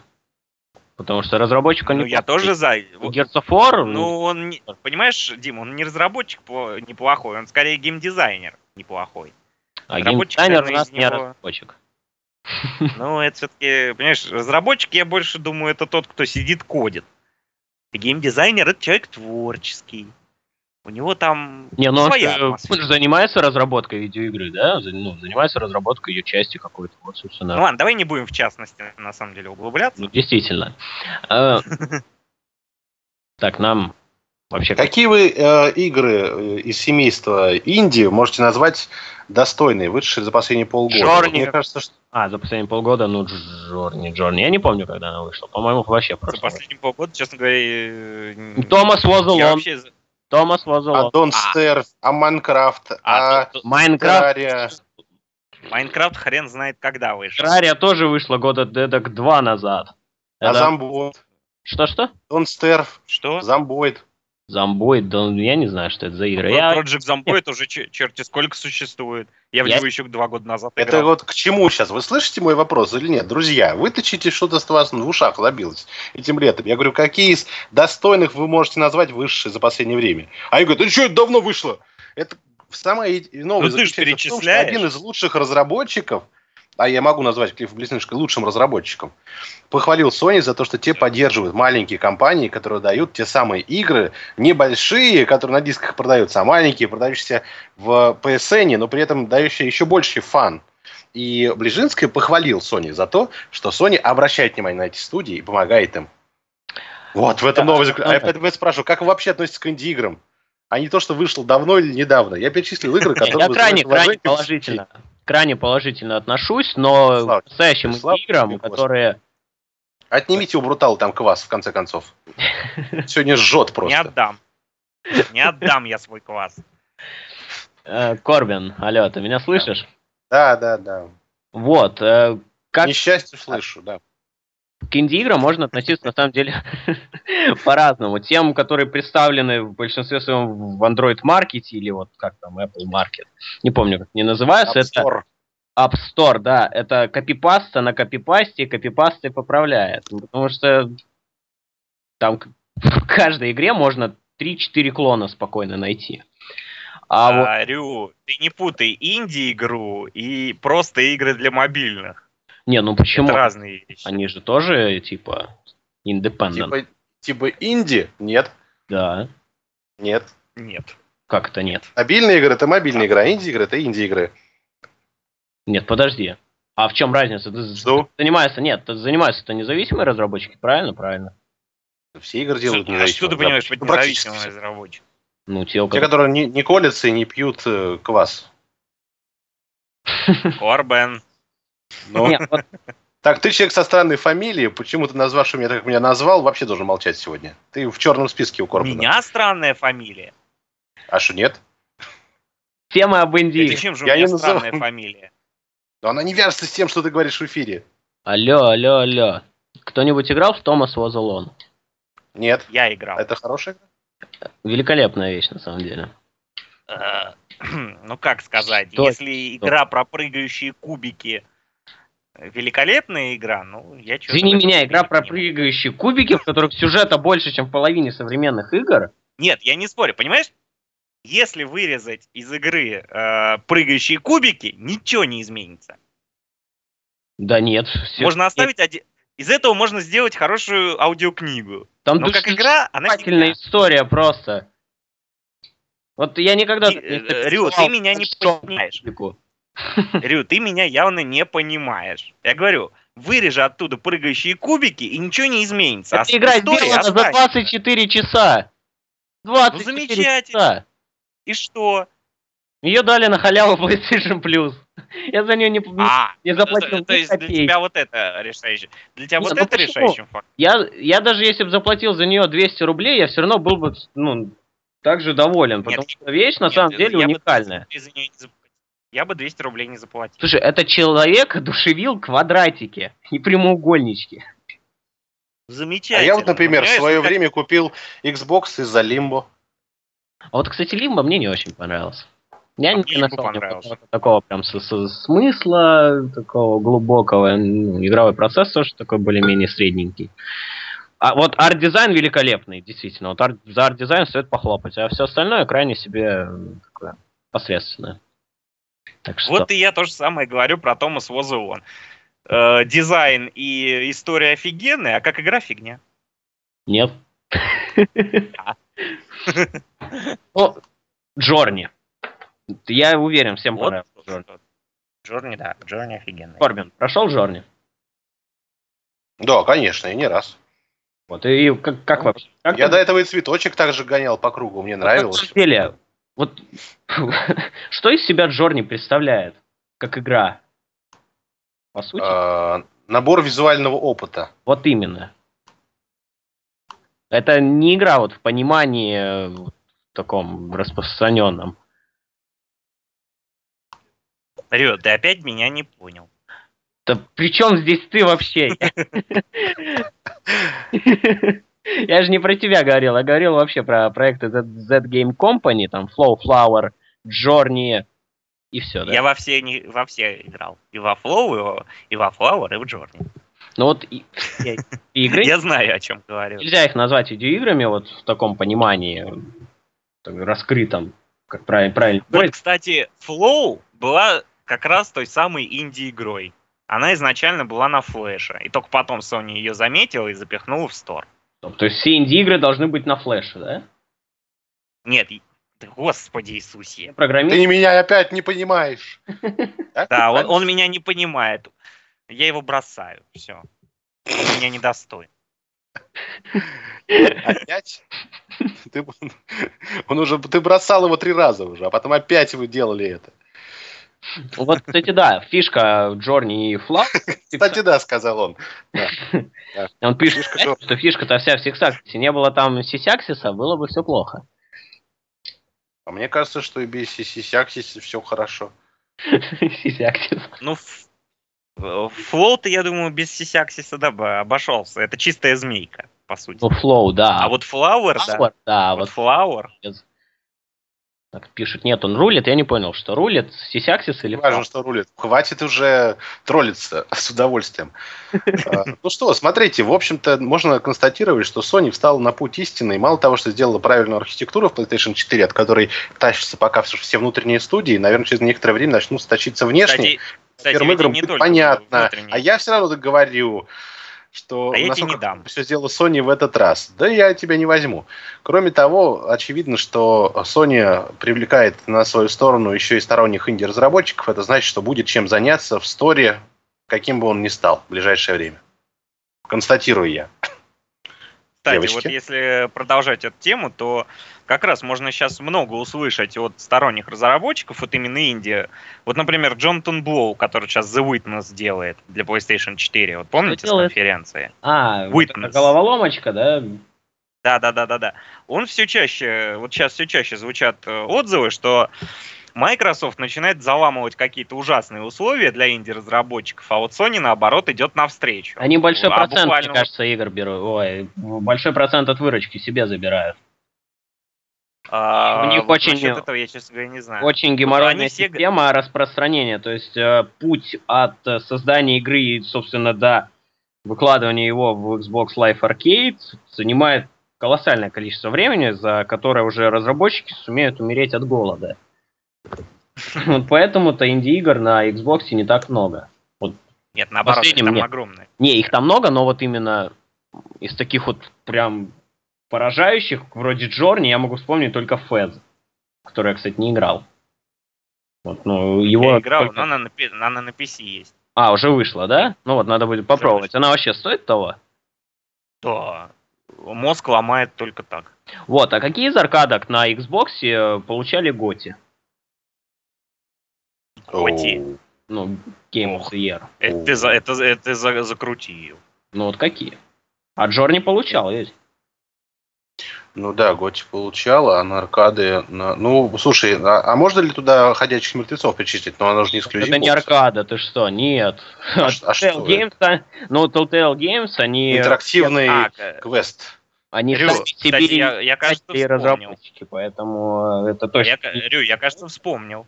Потому что разработчик он Ну, я тоже за. У Gears of War, Ну, он, не- понимаешь, Дим, он не разработчик неплохой, он скорее геймдизайнер неплохой. а геймдизайнер у нас из не него- разработчик. Ну, это все-таки, понимаешь, разработчик, я больше думаю, это тот, кто сидит, кодит. А геймдизайнер это человек творческий. У него там Не, ну он своя же, он атмосфера. же занимается разработкой видеоигры, да? Ну, занимается разработкой ее части какой-то. Вот, собственно. Ну ладно, давай не будем в частности, на самом деле, углубляться. Ну, действительно. Э, Так, нам вообще... как- Какие вы э, игры э, из семейства Индии можете назвать достойные, вышедшие за последние полгода? Джорни. Мне кажется, что А, за последние полгода, ну, Джорни, Джорни. Я не помню, когда она вышла. По-моему, вообще За просто. последние полгода, честно говоря, э, Томас я Возелон. вообще... за- Томас а Возелон. Don't А. Starve, а Майнкрафт, А, а Майнкрафт. Майнкрафт хрен знает когда вышел. Террария тоже вышла года эдак два назад. а Это- Зомбоид, Что-что? Don't Starve, Что? Зомбоид. Зомбоид, да я не знаю, что это за игры. Я... Project Zomboid уже чер- черти сколько существует. Я в Я- него еще два года назад Это играл. вот к чему сейчас? Вы слышите мой вопрос или нет? Друзья, вытащите что-то с вас в ушах забилось этим летом. Я говорю, какие из достойных вы можете назвать высшие за последнее время? А они говорят, да что, это давно вышло. Это самое новое Ну, ты ж заключается в том, что перечисляешь. один из лучших разработчиков, а я могу назвать Клиффа Близнышко лучшим разработчиком, похвалил Sony за то, что те поддерживают маленькие компании, которые дают те самые игры, небольшие, которые на дисках продаются, а маленькие, продающиеся в PSN, но при этом дающие еще больший фан. И Ближинский похвалил Sony за то, что Sony обращает внимание на эти студии и помогает им. Вот, в этом Да, новое заключение. А я да. поэтому я спрашиваю, как вы вообще относитесь к инди-играм? А не то, что вышло давно или недавно. Я перечислил игры, которые... Я крайне, крайне положительно. Крайне положительно отношусь, но к настоящим играм, которые... Отнимите у Брутала там квас, в конце концов. Сегодня жжет Не просто. отдам. Не отдам я свой класс. Э, Корбин, алло, ты меня слышишь? Да, да, да. Вот, э, как Несчастье слышу, да. К инди-играм можно относиться, на самом деле, по-разному. Тем, которые представлены в большинстве своем в Android Market или вот как там Apple Market. Не помню, как они называются. App Это Store. App Store, да. Это копипаста на копипасте, копипасты поправляет. Потому что там в каждой игре можно 3-4 клона спокойно найти. А вот А, Рю, ты не путай инди-игру и просто игры для мобильных. Не, ну почему? Это разные вещи. Они же тоже, типа, independent. Типа, типа инди? Нет. Да. Нет. Нет. Как это нет? Мобильные игры это мобильная игра, инди-игры это инди-игры. Нет, подожди. А в чем разница? Ты Что? занимаешься, нет, ты занимаешься это независимые разработчики, правильно? Правильно. Все игры делают а независимо. что ты понимаешь под Ну, независимым разработчиком? Ну, те, Те, которые не, не колятся и не пьют э, квас. Корбен. Ну, Нет, вот Так, ты человек со странной фамилией, почему ты назвавший меня так, как меня назвал, вообще должен молчать сегодня. Ты в черном списке у У Корбана. меня странная фамилия. А что, нет? тема об Индии. чем же у Я меня не называю. странная фамилия? Но она не вяжется с тем, что ты говоришь в эфире. Алло, алло, алло. Кто-нибудь играл в Томас Alone? Нет. Я играл. Это хорошая игра? Великолепная вещь, на самом деле. Э, Ну как сказать, Что? если игра про прыгающие кубики великолепная игра, ну я что Извини меня, игра про прыгающие кубики, в которых сюжета больше, чем в половине современных игр. Нет, я не спорю, понимаешь? Если вырезать из игры э, прыгающие кубики, ничего не изменится. Да нет. всё- Можно оставить один... Из этого можно сделать хорошую аудиокнигу. Там Но как игра, она фигня. история просто. Вот я никогда... Ты, э, Рю, ты меня не понимаешь. Рю, ты меня явно не понимаешь. Я говорю, вырежи оттуда прыгающие кубики, и ничего не изменится. Эта игра история сделана за останется. 24 часа. 24 Ну, замечательно. часа. И что? Ее дали на халяву PlayStation Plus. Я за нее не, А, не заплатил то, то есть для копейки. тебя вот это решающий. Для тебя Не, вот ну это почему? решающим фактором. Я, я даже если бы заплатил за нее 200 рублей, я все равно был бы ну, также доволен, Нет, потому что вещь на Нет, самом я деле бы уникальная. 200 рублей за неё не. Я бы 200 рублей не заплатил. Слушай, это человек одушевил квадратики и прямоугольнички. А Замечательно. я вот, например, в свое как- время купил Xbox из-за Limbo. А вот, кстати, Limbo мне не очень понравился. Я А не нашел понравился. никакого такого прям с- с- смысла, такого глубокого. Ну, игровой процесс тоже такой более-менее средненький. А вот арт-дизайн великолепный, действительно. Вот арт- за арт-дизайн стоит похлопать, а все остальное крайне себе м, такое посредственное. Так что... Вот и я то же самое говорю про Томас Возеон. Э, дизайн и история офигенные, а как игра фигня. Нет. А. Ну, Джорни. Я уверен, всем Вот. понравился Джорни. Да, Джорни офигенный. Корбин, прошел Джорни? Да, конечно, и не раз. Вот, и как, как вообще? Как Я ты- до этого и цветочек также гонял по кругу, мне На нравилось. самом деле, вот что из себя Джорни представляет, как игра? По сути, А, Набор визуального опыта. вот именно. Это не игра вот в понимании э, вот таком распространенном. Рё, ты опять меня не понял. Да при чем здесь ты вообще? Я же не про тебя говорил, я говорил вообще про проекты Z, Z Game Company, там Flow Flower, Journey и все, да? Я во все, не, во все играл. И во Flow, и во, и во Flower, и в Джорни. Ну вот и, игры, Я знаю, о чем говорю. нельзя их назвать видеоиграми вот в таком понимании, так, раскрытом, как правильно, правильно. Вот, кстати, Flow была как раз той самой инди-игрой. Она изначально была на флеше. И только потом Sony ее заметила и запихнула в стор. То есть все инди-игры должны быть на флеше, да? Нет, господи Иисусе. Программист Ты меня опять не понимаешь. Да, он, он меня не понимает. Я его бросаю. Все. Он меня недостоин. Опять? Ты, он уже, ты бросал его три раза уже, а потом опять вы делали это. Вот, кстати, да, фишка Джорни и Флау. Кстати, да, сказал он. Он пишет, что фишка-то вся в сиксаксисе. Не было там сисяксиса, было бы все плохо. А мне кажется, что и без сисяксиса все хорошо. Сисяксис. Ну, Флоу-то, я думаю, без сисяксиса да, бы обошелся. Это чистая змейка, по сути. Ну, флоу, да. А вот Flower, да. Да, Вот Flower. Так пишет. Нет, он рулит, я не понял, что рулит, сисяксис или Не важно, что рулит. Хватит уже троллиться с удовольствием. А, Ну что, смотрите, в общем-то, можно констатировать, что Sony встала на путь истины, и мало того, что сделала правильную архитектуру в PlayStation 4, от которой тащатся пока все внутренние студии, наверное, через некоторое время начнут сточиться внешние. Кстати, первым играм не понятно. А я все равно говорю, что А я тебе не дам. все сделала Sony в этот раз. Да я тебя не возьму. Кроме того, очевидно, что Sony привлекает на свою сторону еще и сторонних инди-разработчиков. Это значит, что будет чем заняться в сторе, каким бы он ни стал в ближайшее время. Констатирую я. Кстати, девочки. вот если продолжать эту тему, то как раз можно сейчас много услышать от сторонних разработчиков, вот именно Индии. Вот, например, Джонатан Блоу, который сейчас The Witness делает для PlayStation 4. Вот помните с конференции? А, вот Witness. эта головоломочка, да? Да, да, да, да, да. Он все чаще, вот сейчас все чаще звучат э, отзывы, что Microsoft начинает заламывать какие-то ужасные условия для инди-разработчиков, а вот Sony, наоборот, идет навстречу. Они большой А процент, буквально мне кажется, игр берут. Ой, большой процент от выручки себе забирают. А, У них вот очень- этого я, честно говоря, не знаю. Очень геморройная все- система распространения. То есть э, путь от э, создания игры, и, собственно, до выкладывания его в Xbox Live Arcade занимает колоссальное количество времени, за которое уже разработчики сумеют умереть от голода. Вот поэтому-то инди-игр на Xbox не так много. Нет, наоборот, их там нет. огромное. Не, их там много, но вот именно из таких вот прям поражающих, вроде Джорни, я могу вспомнить только Фэз, который я, кстати, не играл. Вот, ну, его... Я играл, только- но она на, она на PC есть. А, уже вышла, да? Ну вот, надо будет попробовать. Она вообще стоит того? Да. Мозг ломает только так. Вот, а какие из аркадок на Xbox э, получали Готи? Готи. Ну, Game of the Year. Это за, это, это за, закрути ее. Ну вот какие? А Джор не получал, ведь? Ну да, Готи получала, а на аркады... на- Ну, слушай, а, а можно ли туда ходячих мертвецов причислить? Но она же не эксклюзив. Это не аркада, ты что? Нет. А а что Games, а- ну, Telltale Games, они... Интерактивный А, к- квест. Они Рю, сами кстати, себе я, я, кажется, разработчики, поэтому э, это точно... Я, Рю, я, кажется, вспомнил.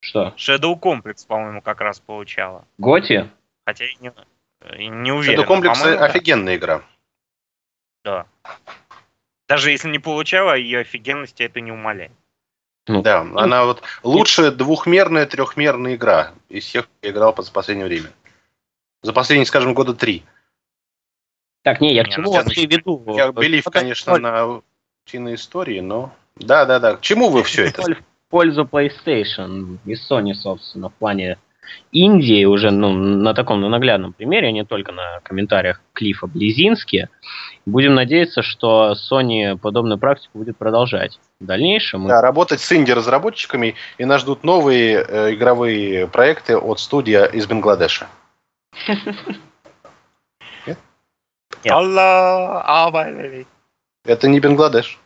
Что? Shadow Complex, по-моему, как раз получала. Готи? Хотя я не, э, не уверен. Это комплекс По-моему, да. офигенная игра. Да. Даже если не получала, ее офигенности это не умаляет. Ну, Да, она вот лучшая двухмерная, трехмерная игра из всех, что я играл за последнее время. За последние, скажем, года три. Так, не, я к ну, чему сейчас вообще веду? Я белив, конечно, на утиной истории, но... Да, да, да. К чему вы все это? в пользу PlayStation и Sony, собственно, в плане Индии уже ну, на таком на наглядном примере, а не только на комментариях Клифа Близински. Будем надеяться, что Sony подобную практику будет продолжать в дальнейшем. Да, работать с инди-разработчиками, и нас ждут новые э, игровые проекты от студия из Бангладеша. Нет. Алла, а, Это не Бангладеш.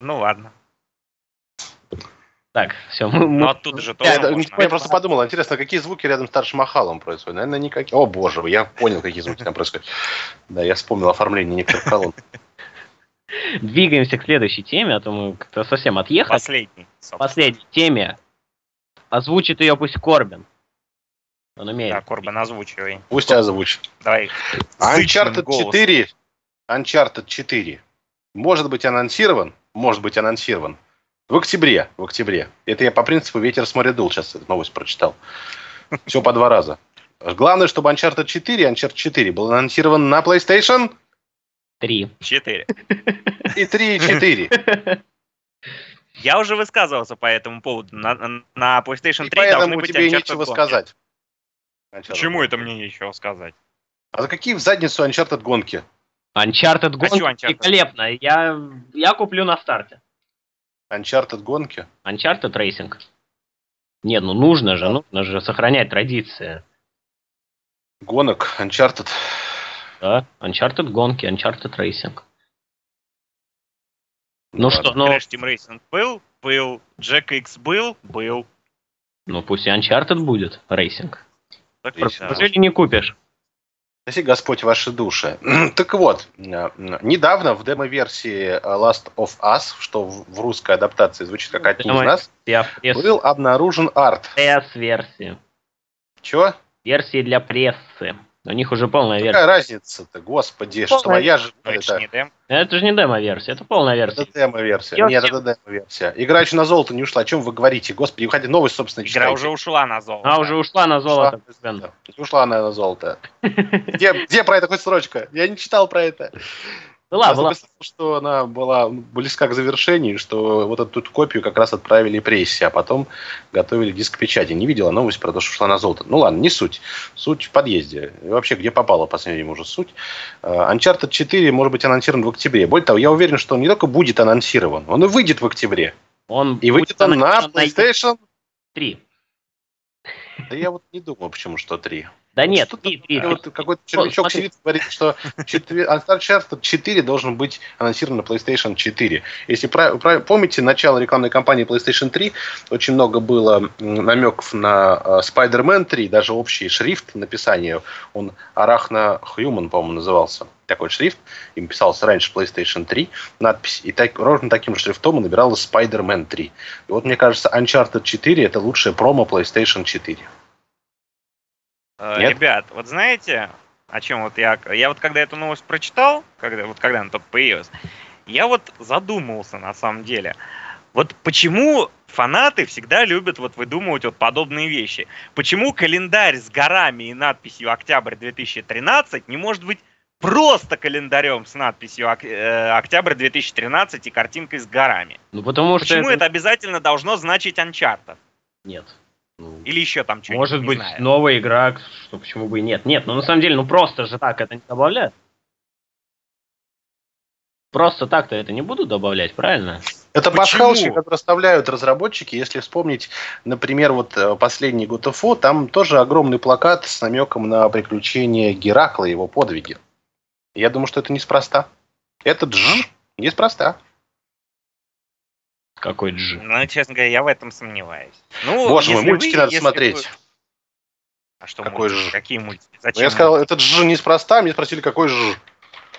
Ну ладно. Так, все, мы, мы- Но оттуда же Я, тоже это- можно. я просто подумал, интересно, какие звуки рядом с Старшим Махалом происходят? Наверное, никакие. О, боже, я понял, какие звуки там происходят. Да, я вспомнил оформление некоторых колонн. двигаемся к следующей теме, а то мы как-то совсем отъехали. Собственно. Последней теме. Озвучит ее пусть Корбин. Он умеет. Да, Корбан, озвучивай. Пусть озвучит. Давай. Uncharted голосом. 4. Uncharted 4. Может быть анонсирован, может быть анонсирован. В октябре, в октябре. Это я по принципу ветер с моря дул, сейчас эту новость прочитал. Все по два раза. Главное, чтобы Uncharted 4, Uncharted 4 был анонсирован на PlayStation Три. Четыре. и 3, и 4. Я уже высказывался по этому поводу. На, на- PlayStation И 3 должны поэтому быть тебе Uncharted нечего гонки. сказать. Uncharted Почему гонки. это мне нечего сказать? А за какие в задницу Uncharted гонки? Uncharted гонки чё Uncharted? великолепно. Я, я куплю на старте. Uncharted гонки? Uncharted Racing. Нет, ну нужно же, нужно же сохранять традиции. Гонок, Uncharted. Да? Uncharted гонки, Uncharted Racing. Ну ладно. что, ну, Crash Team Racing был, был. Jack X был, был. ну пусть и Uncharted будет Racing. Так. Неужели не купишь? Спаси Господь ваши души. так вот, э, недавно в демо-версии э, Last of Us, что в русской адаптации звучит как одни из Демо- нас, пресс... был обнаружен арт. пресс-версии. Чего? Версии для прессы. У них уже полная версия. Какая разница-то, господи, что Полная- моя же... Это не дем. Это же не демо-версия, это полная версия. Это демо-версия. Нет, это демо-версия. Игра еще на золото не ушла. О чем вы говорите? Господи, хотите новость, собственно, Игра читайте. уже ушла на золото. А уже ушла на золото. Ушла. Ушла она на золото. Где, где про это хоть строчка? Я не читал про это. Была, была. записал, что она была близка к завершению, что вот эту копию как раз отправили прессе, а потом готовили диск печати. Не видела новость про то, что ушла на золото. Ну ладно, не суть. Суть в подъезде. И вообще, где попала время уже суть. Э, Uncharted 4 может быть анонсирован в октябре. Более того, я уверен, что он не только будет анонсирован, он и выйдет в октябре. Он И выйдет он на PlayStation. 3. Да я вот не думал, почему что 3. Да нет, Что-то 3, 3. Вот какой-то червячок смотри. сидит и говорит, что Uncharted 4 должен быть анонсирован на PlayStation 4. Если пра- пра- помните, начало рекламной кампании PlayStation 3, очень много было намеков на э, Spider-Man 3, даже общий шрифт написания, он Arachna Human, по-моему, назывался. Такой шрифт, им писался раньше PlayStation 3 надпись, и так, ровно таким же шрифтом и набиралось Spider-Man 3. И вот мне кажется, Uncharted 4 это лучшее промо PlayStation 4. Э, Нет? Ребят, вот знаете, о чем вот я... Я вот когда эту новость прочитал, когда, вот когда она только появилась, я вот задумался на самом деле. Вот почему фанаты всегда любят вот выдумывать вот подобные вещи? Почему календарь с горами и надписью «Октябрь 2013» не может быть просто календарем с надписью «Ок- э, «Октябрь 2013» и картинкой с горами? Ну потому что Почему это обязательно должно значить Uncharted? Нет. Ну, Или еще там что-нибудь? Может не быть, знаю. новая игра, что почему бы и нет. Нет, ну на самом деле, ну просто же так это не добавляют. Просто так-то это не будут добавлять, правильно? Это пасхалочки, которые оставляют разработчики. Если вспомнить, например, вот э, последний God of War, там тоже огромный плакат с намеком на приключения Геракла и его подвиги. Я думаю, что это неспроста. Это дж неспроста. Какой дж. Ну, честно говоря, я в этом сомневаюсь. Ну, Боже мой, мультики вы- надо смотреть. вы- А что Какой мультики? ж? Какие мультики? Зачем? я сказал, это дж неспроста, мне спросили, какой ж.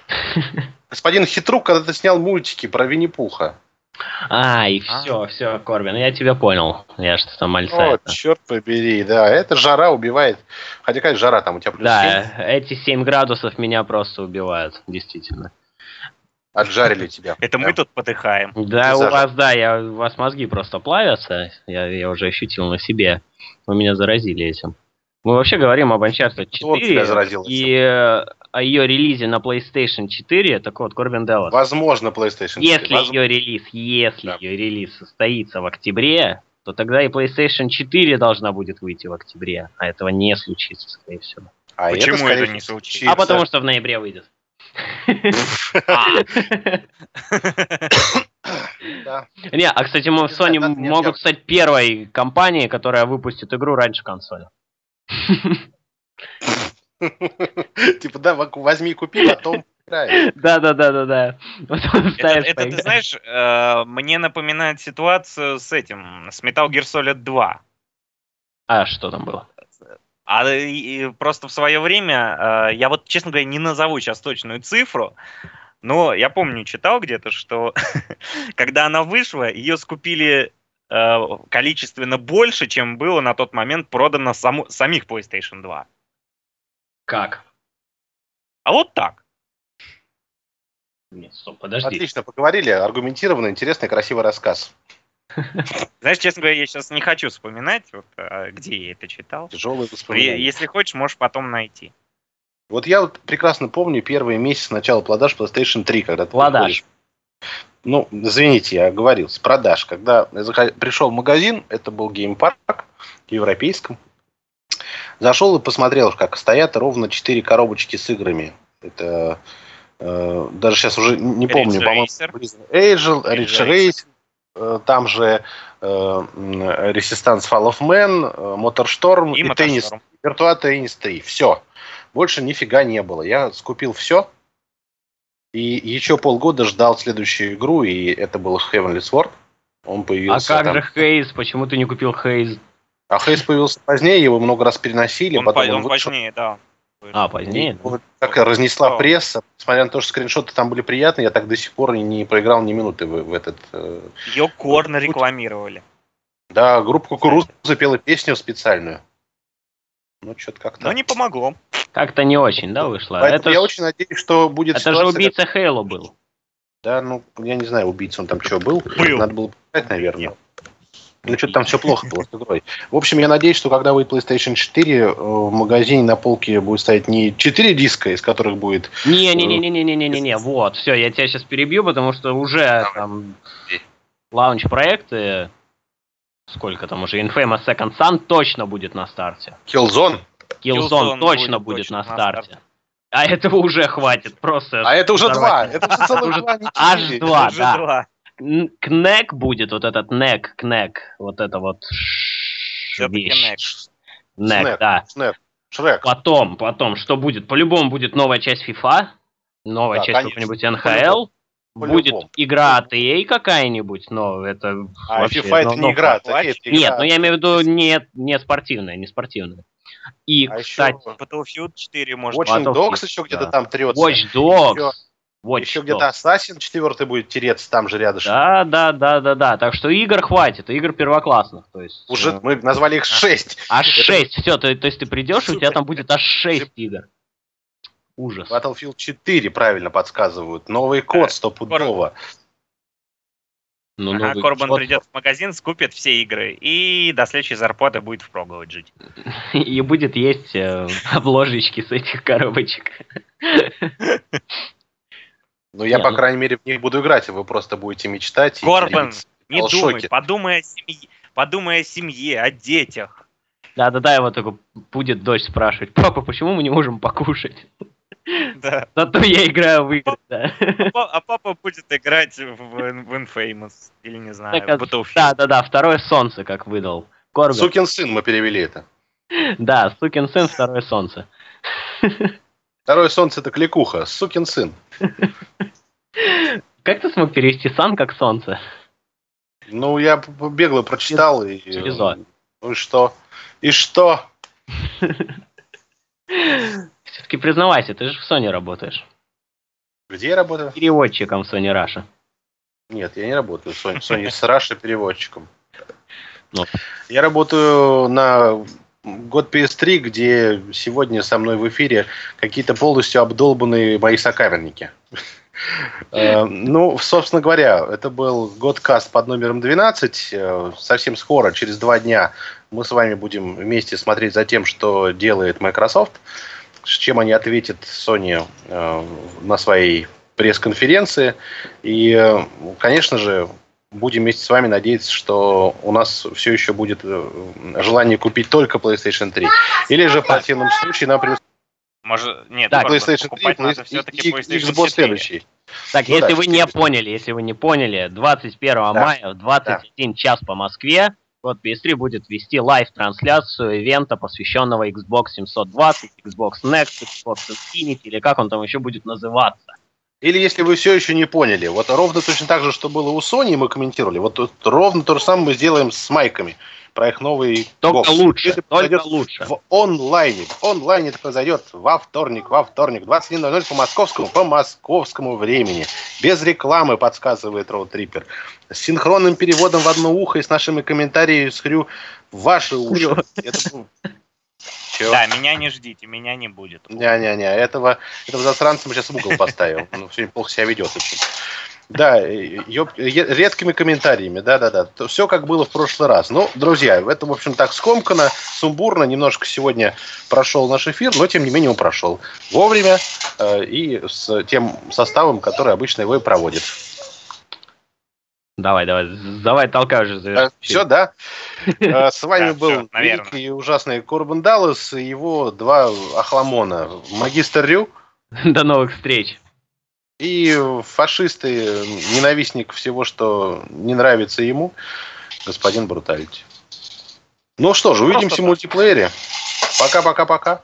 Господин Хитрук когда-то снял мультики про Винни-Пуха. А, и А. все, все, Корбин, я тебя понял. Я что там мальца. О, это. черт побери, да, это жара убивает. Хотя какая жара там у тебя плюс Да, 7? эти 7 градусов меня просто убивают, действительно. Отжарили тебя. Это мы тут подыхаем. Да, у вас, да, я, у вас мозги просто плавятся. Я, я уже ощутил на себе. Вы меня заразили этим. Мы вообще говорим об Uncharted Он 4 тебя заразил и о ее релизе на PlayStation 4. Так вот, Корбин Делос. Возможно, PlayStation 4. Если Воз- ее релиз, если Да. ее релиз состоится в октябре, то тогда и PlayStation 4 должна будет выйти в октябре, а этого не случится, скорее всего. А Почему скорее это всего, не случится? А потому что в ноябре выйдет. Не, а кстати, мы в Sony могут стать первой компанией, которая выпустит игру раньше консоли. Типа, да, возьми и купи, потом. Да, да, да, да, да. Это, ты знаешь, э, мне напоминает ситуацию с этим, с Metal Gear Solid 2. А что там было? А и- и просто в свое время, э, я вот, честно говоря, не назову сейчас точную цифру, но я помню, читал где-то, что когда она вышла, ее скупили э, количественно больше, чем было на тот момент продано саму- самих PlayStation 2. Как? А вот так. Нет, стоп, подожди. Отлично, поговорили. Аргументированный, интересный, красивый рассказ. Знаешь, честно говоря, я сейчас не хочу вспоминать, вот, э, где я это читал. Тяжелые Е- воспоминания. Если хочешь, можешь потом найти. Вот я вот прекрасно помню первые месяцы начала продаж PlayStation 3, когда ты Продаж. приходишь- Ну, извините, я говорил, с продаж. Когда я заход- пришел в магазин, это был геймпарк в европейском. Зашел и посмотрел, как стоят ровно 4 коробочки с играми. Это э, даже сейчас уже не помню, по-моему. Angel, Ridge Ridge Racer. Э, там же э, Resistance Fall of Man, э, Motorstorm И и, теннис. Виртуа Теннис 3. Все. Больше нифига не было. Я скупил все. И еще полгода ждал следующую игру, и это был Heavenly Sword. Он А появился как там. же Хейз? Почему ты не купил Хейз? А Хейс появился позднее, его много раз переносили. Он, потом по- он он вышел. позднее, да. А, позднее? И вот как разнесла пресса, несмотря на то, что скриншоты там были приятные, я так до сих пор не проиграл ни минуты в, в этот... э, Ее корно рекламировали. Да, группа Кукуруза запела песню специальную. Ну, что-то как-то... Но не помогло. Как-то не очень, да, вышло? Поэтому это я ж- очень надеюсь, что будет Это же ситуация, убийца Хейло был. Да, ну, я не знаю, убийца он там что был. Был. Надо было показать, наверное. Ну, что-то там все плохо было с игрой. В общем, я надеюсь, что когда выйдет PlayStation 4, э, в магазине на полке будет стоять не 4 диска, из которых будет... Не-не-не-не-не-не-не-не, вот, все, я тебя сейчас перебью, потому что уже там лаунч-проекты, сколько там уже, Infamous Second Son точно будет на старте. Killzone. Killzone, Killzone точно будет будет точно на на старте. старте. А этого уже хватит, просто... А это уже два. Это уже целых два, не аж четыре. два. Да. Кнек будет, вот этот нек, кнек, вот это вот вещь. Нек, да. Снэк. Шрек. Потом, потом, что будет? По-любому будет новая часть FIFA, новая Да, часть какой-нибудь НХЛ, будет игра от EA какая-нибудь, но это А вообще... FIFA это ну, не игра, плачь. это игра. Нет, ну я имею в виду не, не спортивная, не спортивная. И, А кстати, еще Battlefield 4 может Watch Dogs еще где-то там трется. Watch Dogs, Еще, Watch еще где-то Assassin 4 будет тереться там же рядышком. Да, да, да, да, да. Так что игр хватит, игр первоклассных. То есть, Уже э, мы назвали их 6. аж это- 6. Все, то, то есть ты придешь, и у тебя там будет аж 6 игр. Ужас. Battlefield 4 правильно подсказывают. Новый код стопудово. Ну, Ага, новый Корбан год. придет в магазин, скупит все игры и до следующей зарплаты будет впроголодь жить. И будет есть э, обложечки с этих коробочек. Ну, я, Не, по ну- крайней мере, в них буду играть, и вы просто будете мечтать. и Корбан, делиться. не думай, шоке. подумай о семье, подумай о семье, о детях. Да-да-да, его только будет дочь спрашивать, папа, почему мы не можем покушать? Да. Зато я играю в игры, да. А па- папа будет играть в, Infamous или не знаю, Так, а- в Battlefield. Да-да-да, второе солнце, как выдал. Корбан. Сукин сын мы перевели это. Да, сукин сын, второе солнце. Второе солнце это кликуха. Сукин сын. Как ты смог перевести сан как солнце? Ну, я бегло прочитал и... Шизо. Ну и что? И что? Все-таки признавайся, ты же в Sony работаешь. Где я работаю? Переводчиком в Sony Russia. Нет, я не работаю в Sony, Sony с Раша переводчиком. Ну. Я работаю на год PS3, где сегодня со мной в эфире какие-то полностью обдолбанные мои сокамерники. Э, Ну, собственно говоря, это был годкаст под номером 12. Э, Совсем скоро, через два дня, мы с вами будем вместе смотреть за тем, что делает Microsoft, с чем они ответят Sony э, на своей пресс-конференции. И, конечно же, будем вместе с вами надеяться, что у нас все еще будет э, желание купить только PlayStation 3. Или же в противном случае нам придется Может, нет, Так, PlayStation 3 покупать надо все-таки PlayStation Xbox 4. следующий. Так, Ну если да, вы не 400. поняли, если вы не поняли, 21 мая в 21 час по Москве вот PS3 будет вести live-трансляцию ивента, посвященного Xbox 720, Xbox Next, Xbox Infinity, или как он там еще будет называться. Или если вы все еще не поняли, вот ровно точно так же, что было у Sony, мы комментировали, вот тут ровно то же самое мы сделаем с майками про их новый Только бокс. лучше, Это только лучше. В онлайне. В онлайне это произойдет во вторник, во вторник, 21.00 по московскому, по московскому времени. Без рекламы, подсказывает Роуд Триппер. С синхронным переводом в одно ухо и с нашими комментариями с Хрю в ваши уши. Это, чё? Да, меня не ждите, меня не будет. Не-не-не, этого, этого засранца мы сейчас в угол поставим. Он сегодня плохо себя ведет очень. Да, редкими комментариями, да-да-да. Все как было в прошлый раз. Ну, друзья, это, в общем, так скомканно, сумбурно. Немножко сегодня прошел наш эфир, но, тем не менее, он прошел вовремя э, и с тем составом, который обычно его и проводит. Давай, давай, давай, толкай уже. заверши. Все, да? Э, С вами был великий и ужасный Корбан Даллас и его два охламона. Магистр Рю До новых встреч. И фашисты, ненавистник всего, что не нравится ему, господин Бруталити. Ну что же, увидимся в мультиплеере. Пока-пока-пока.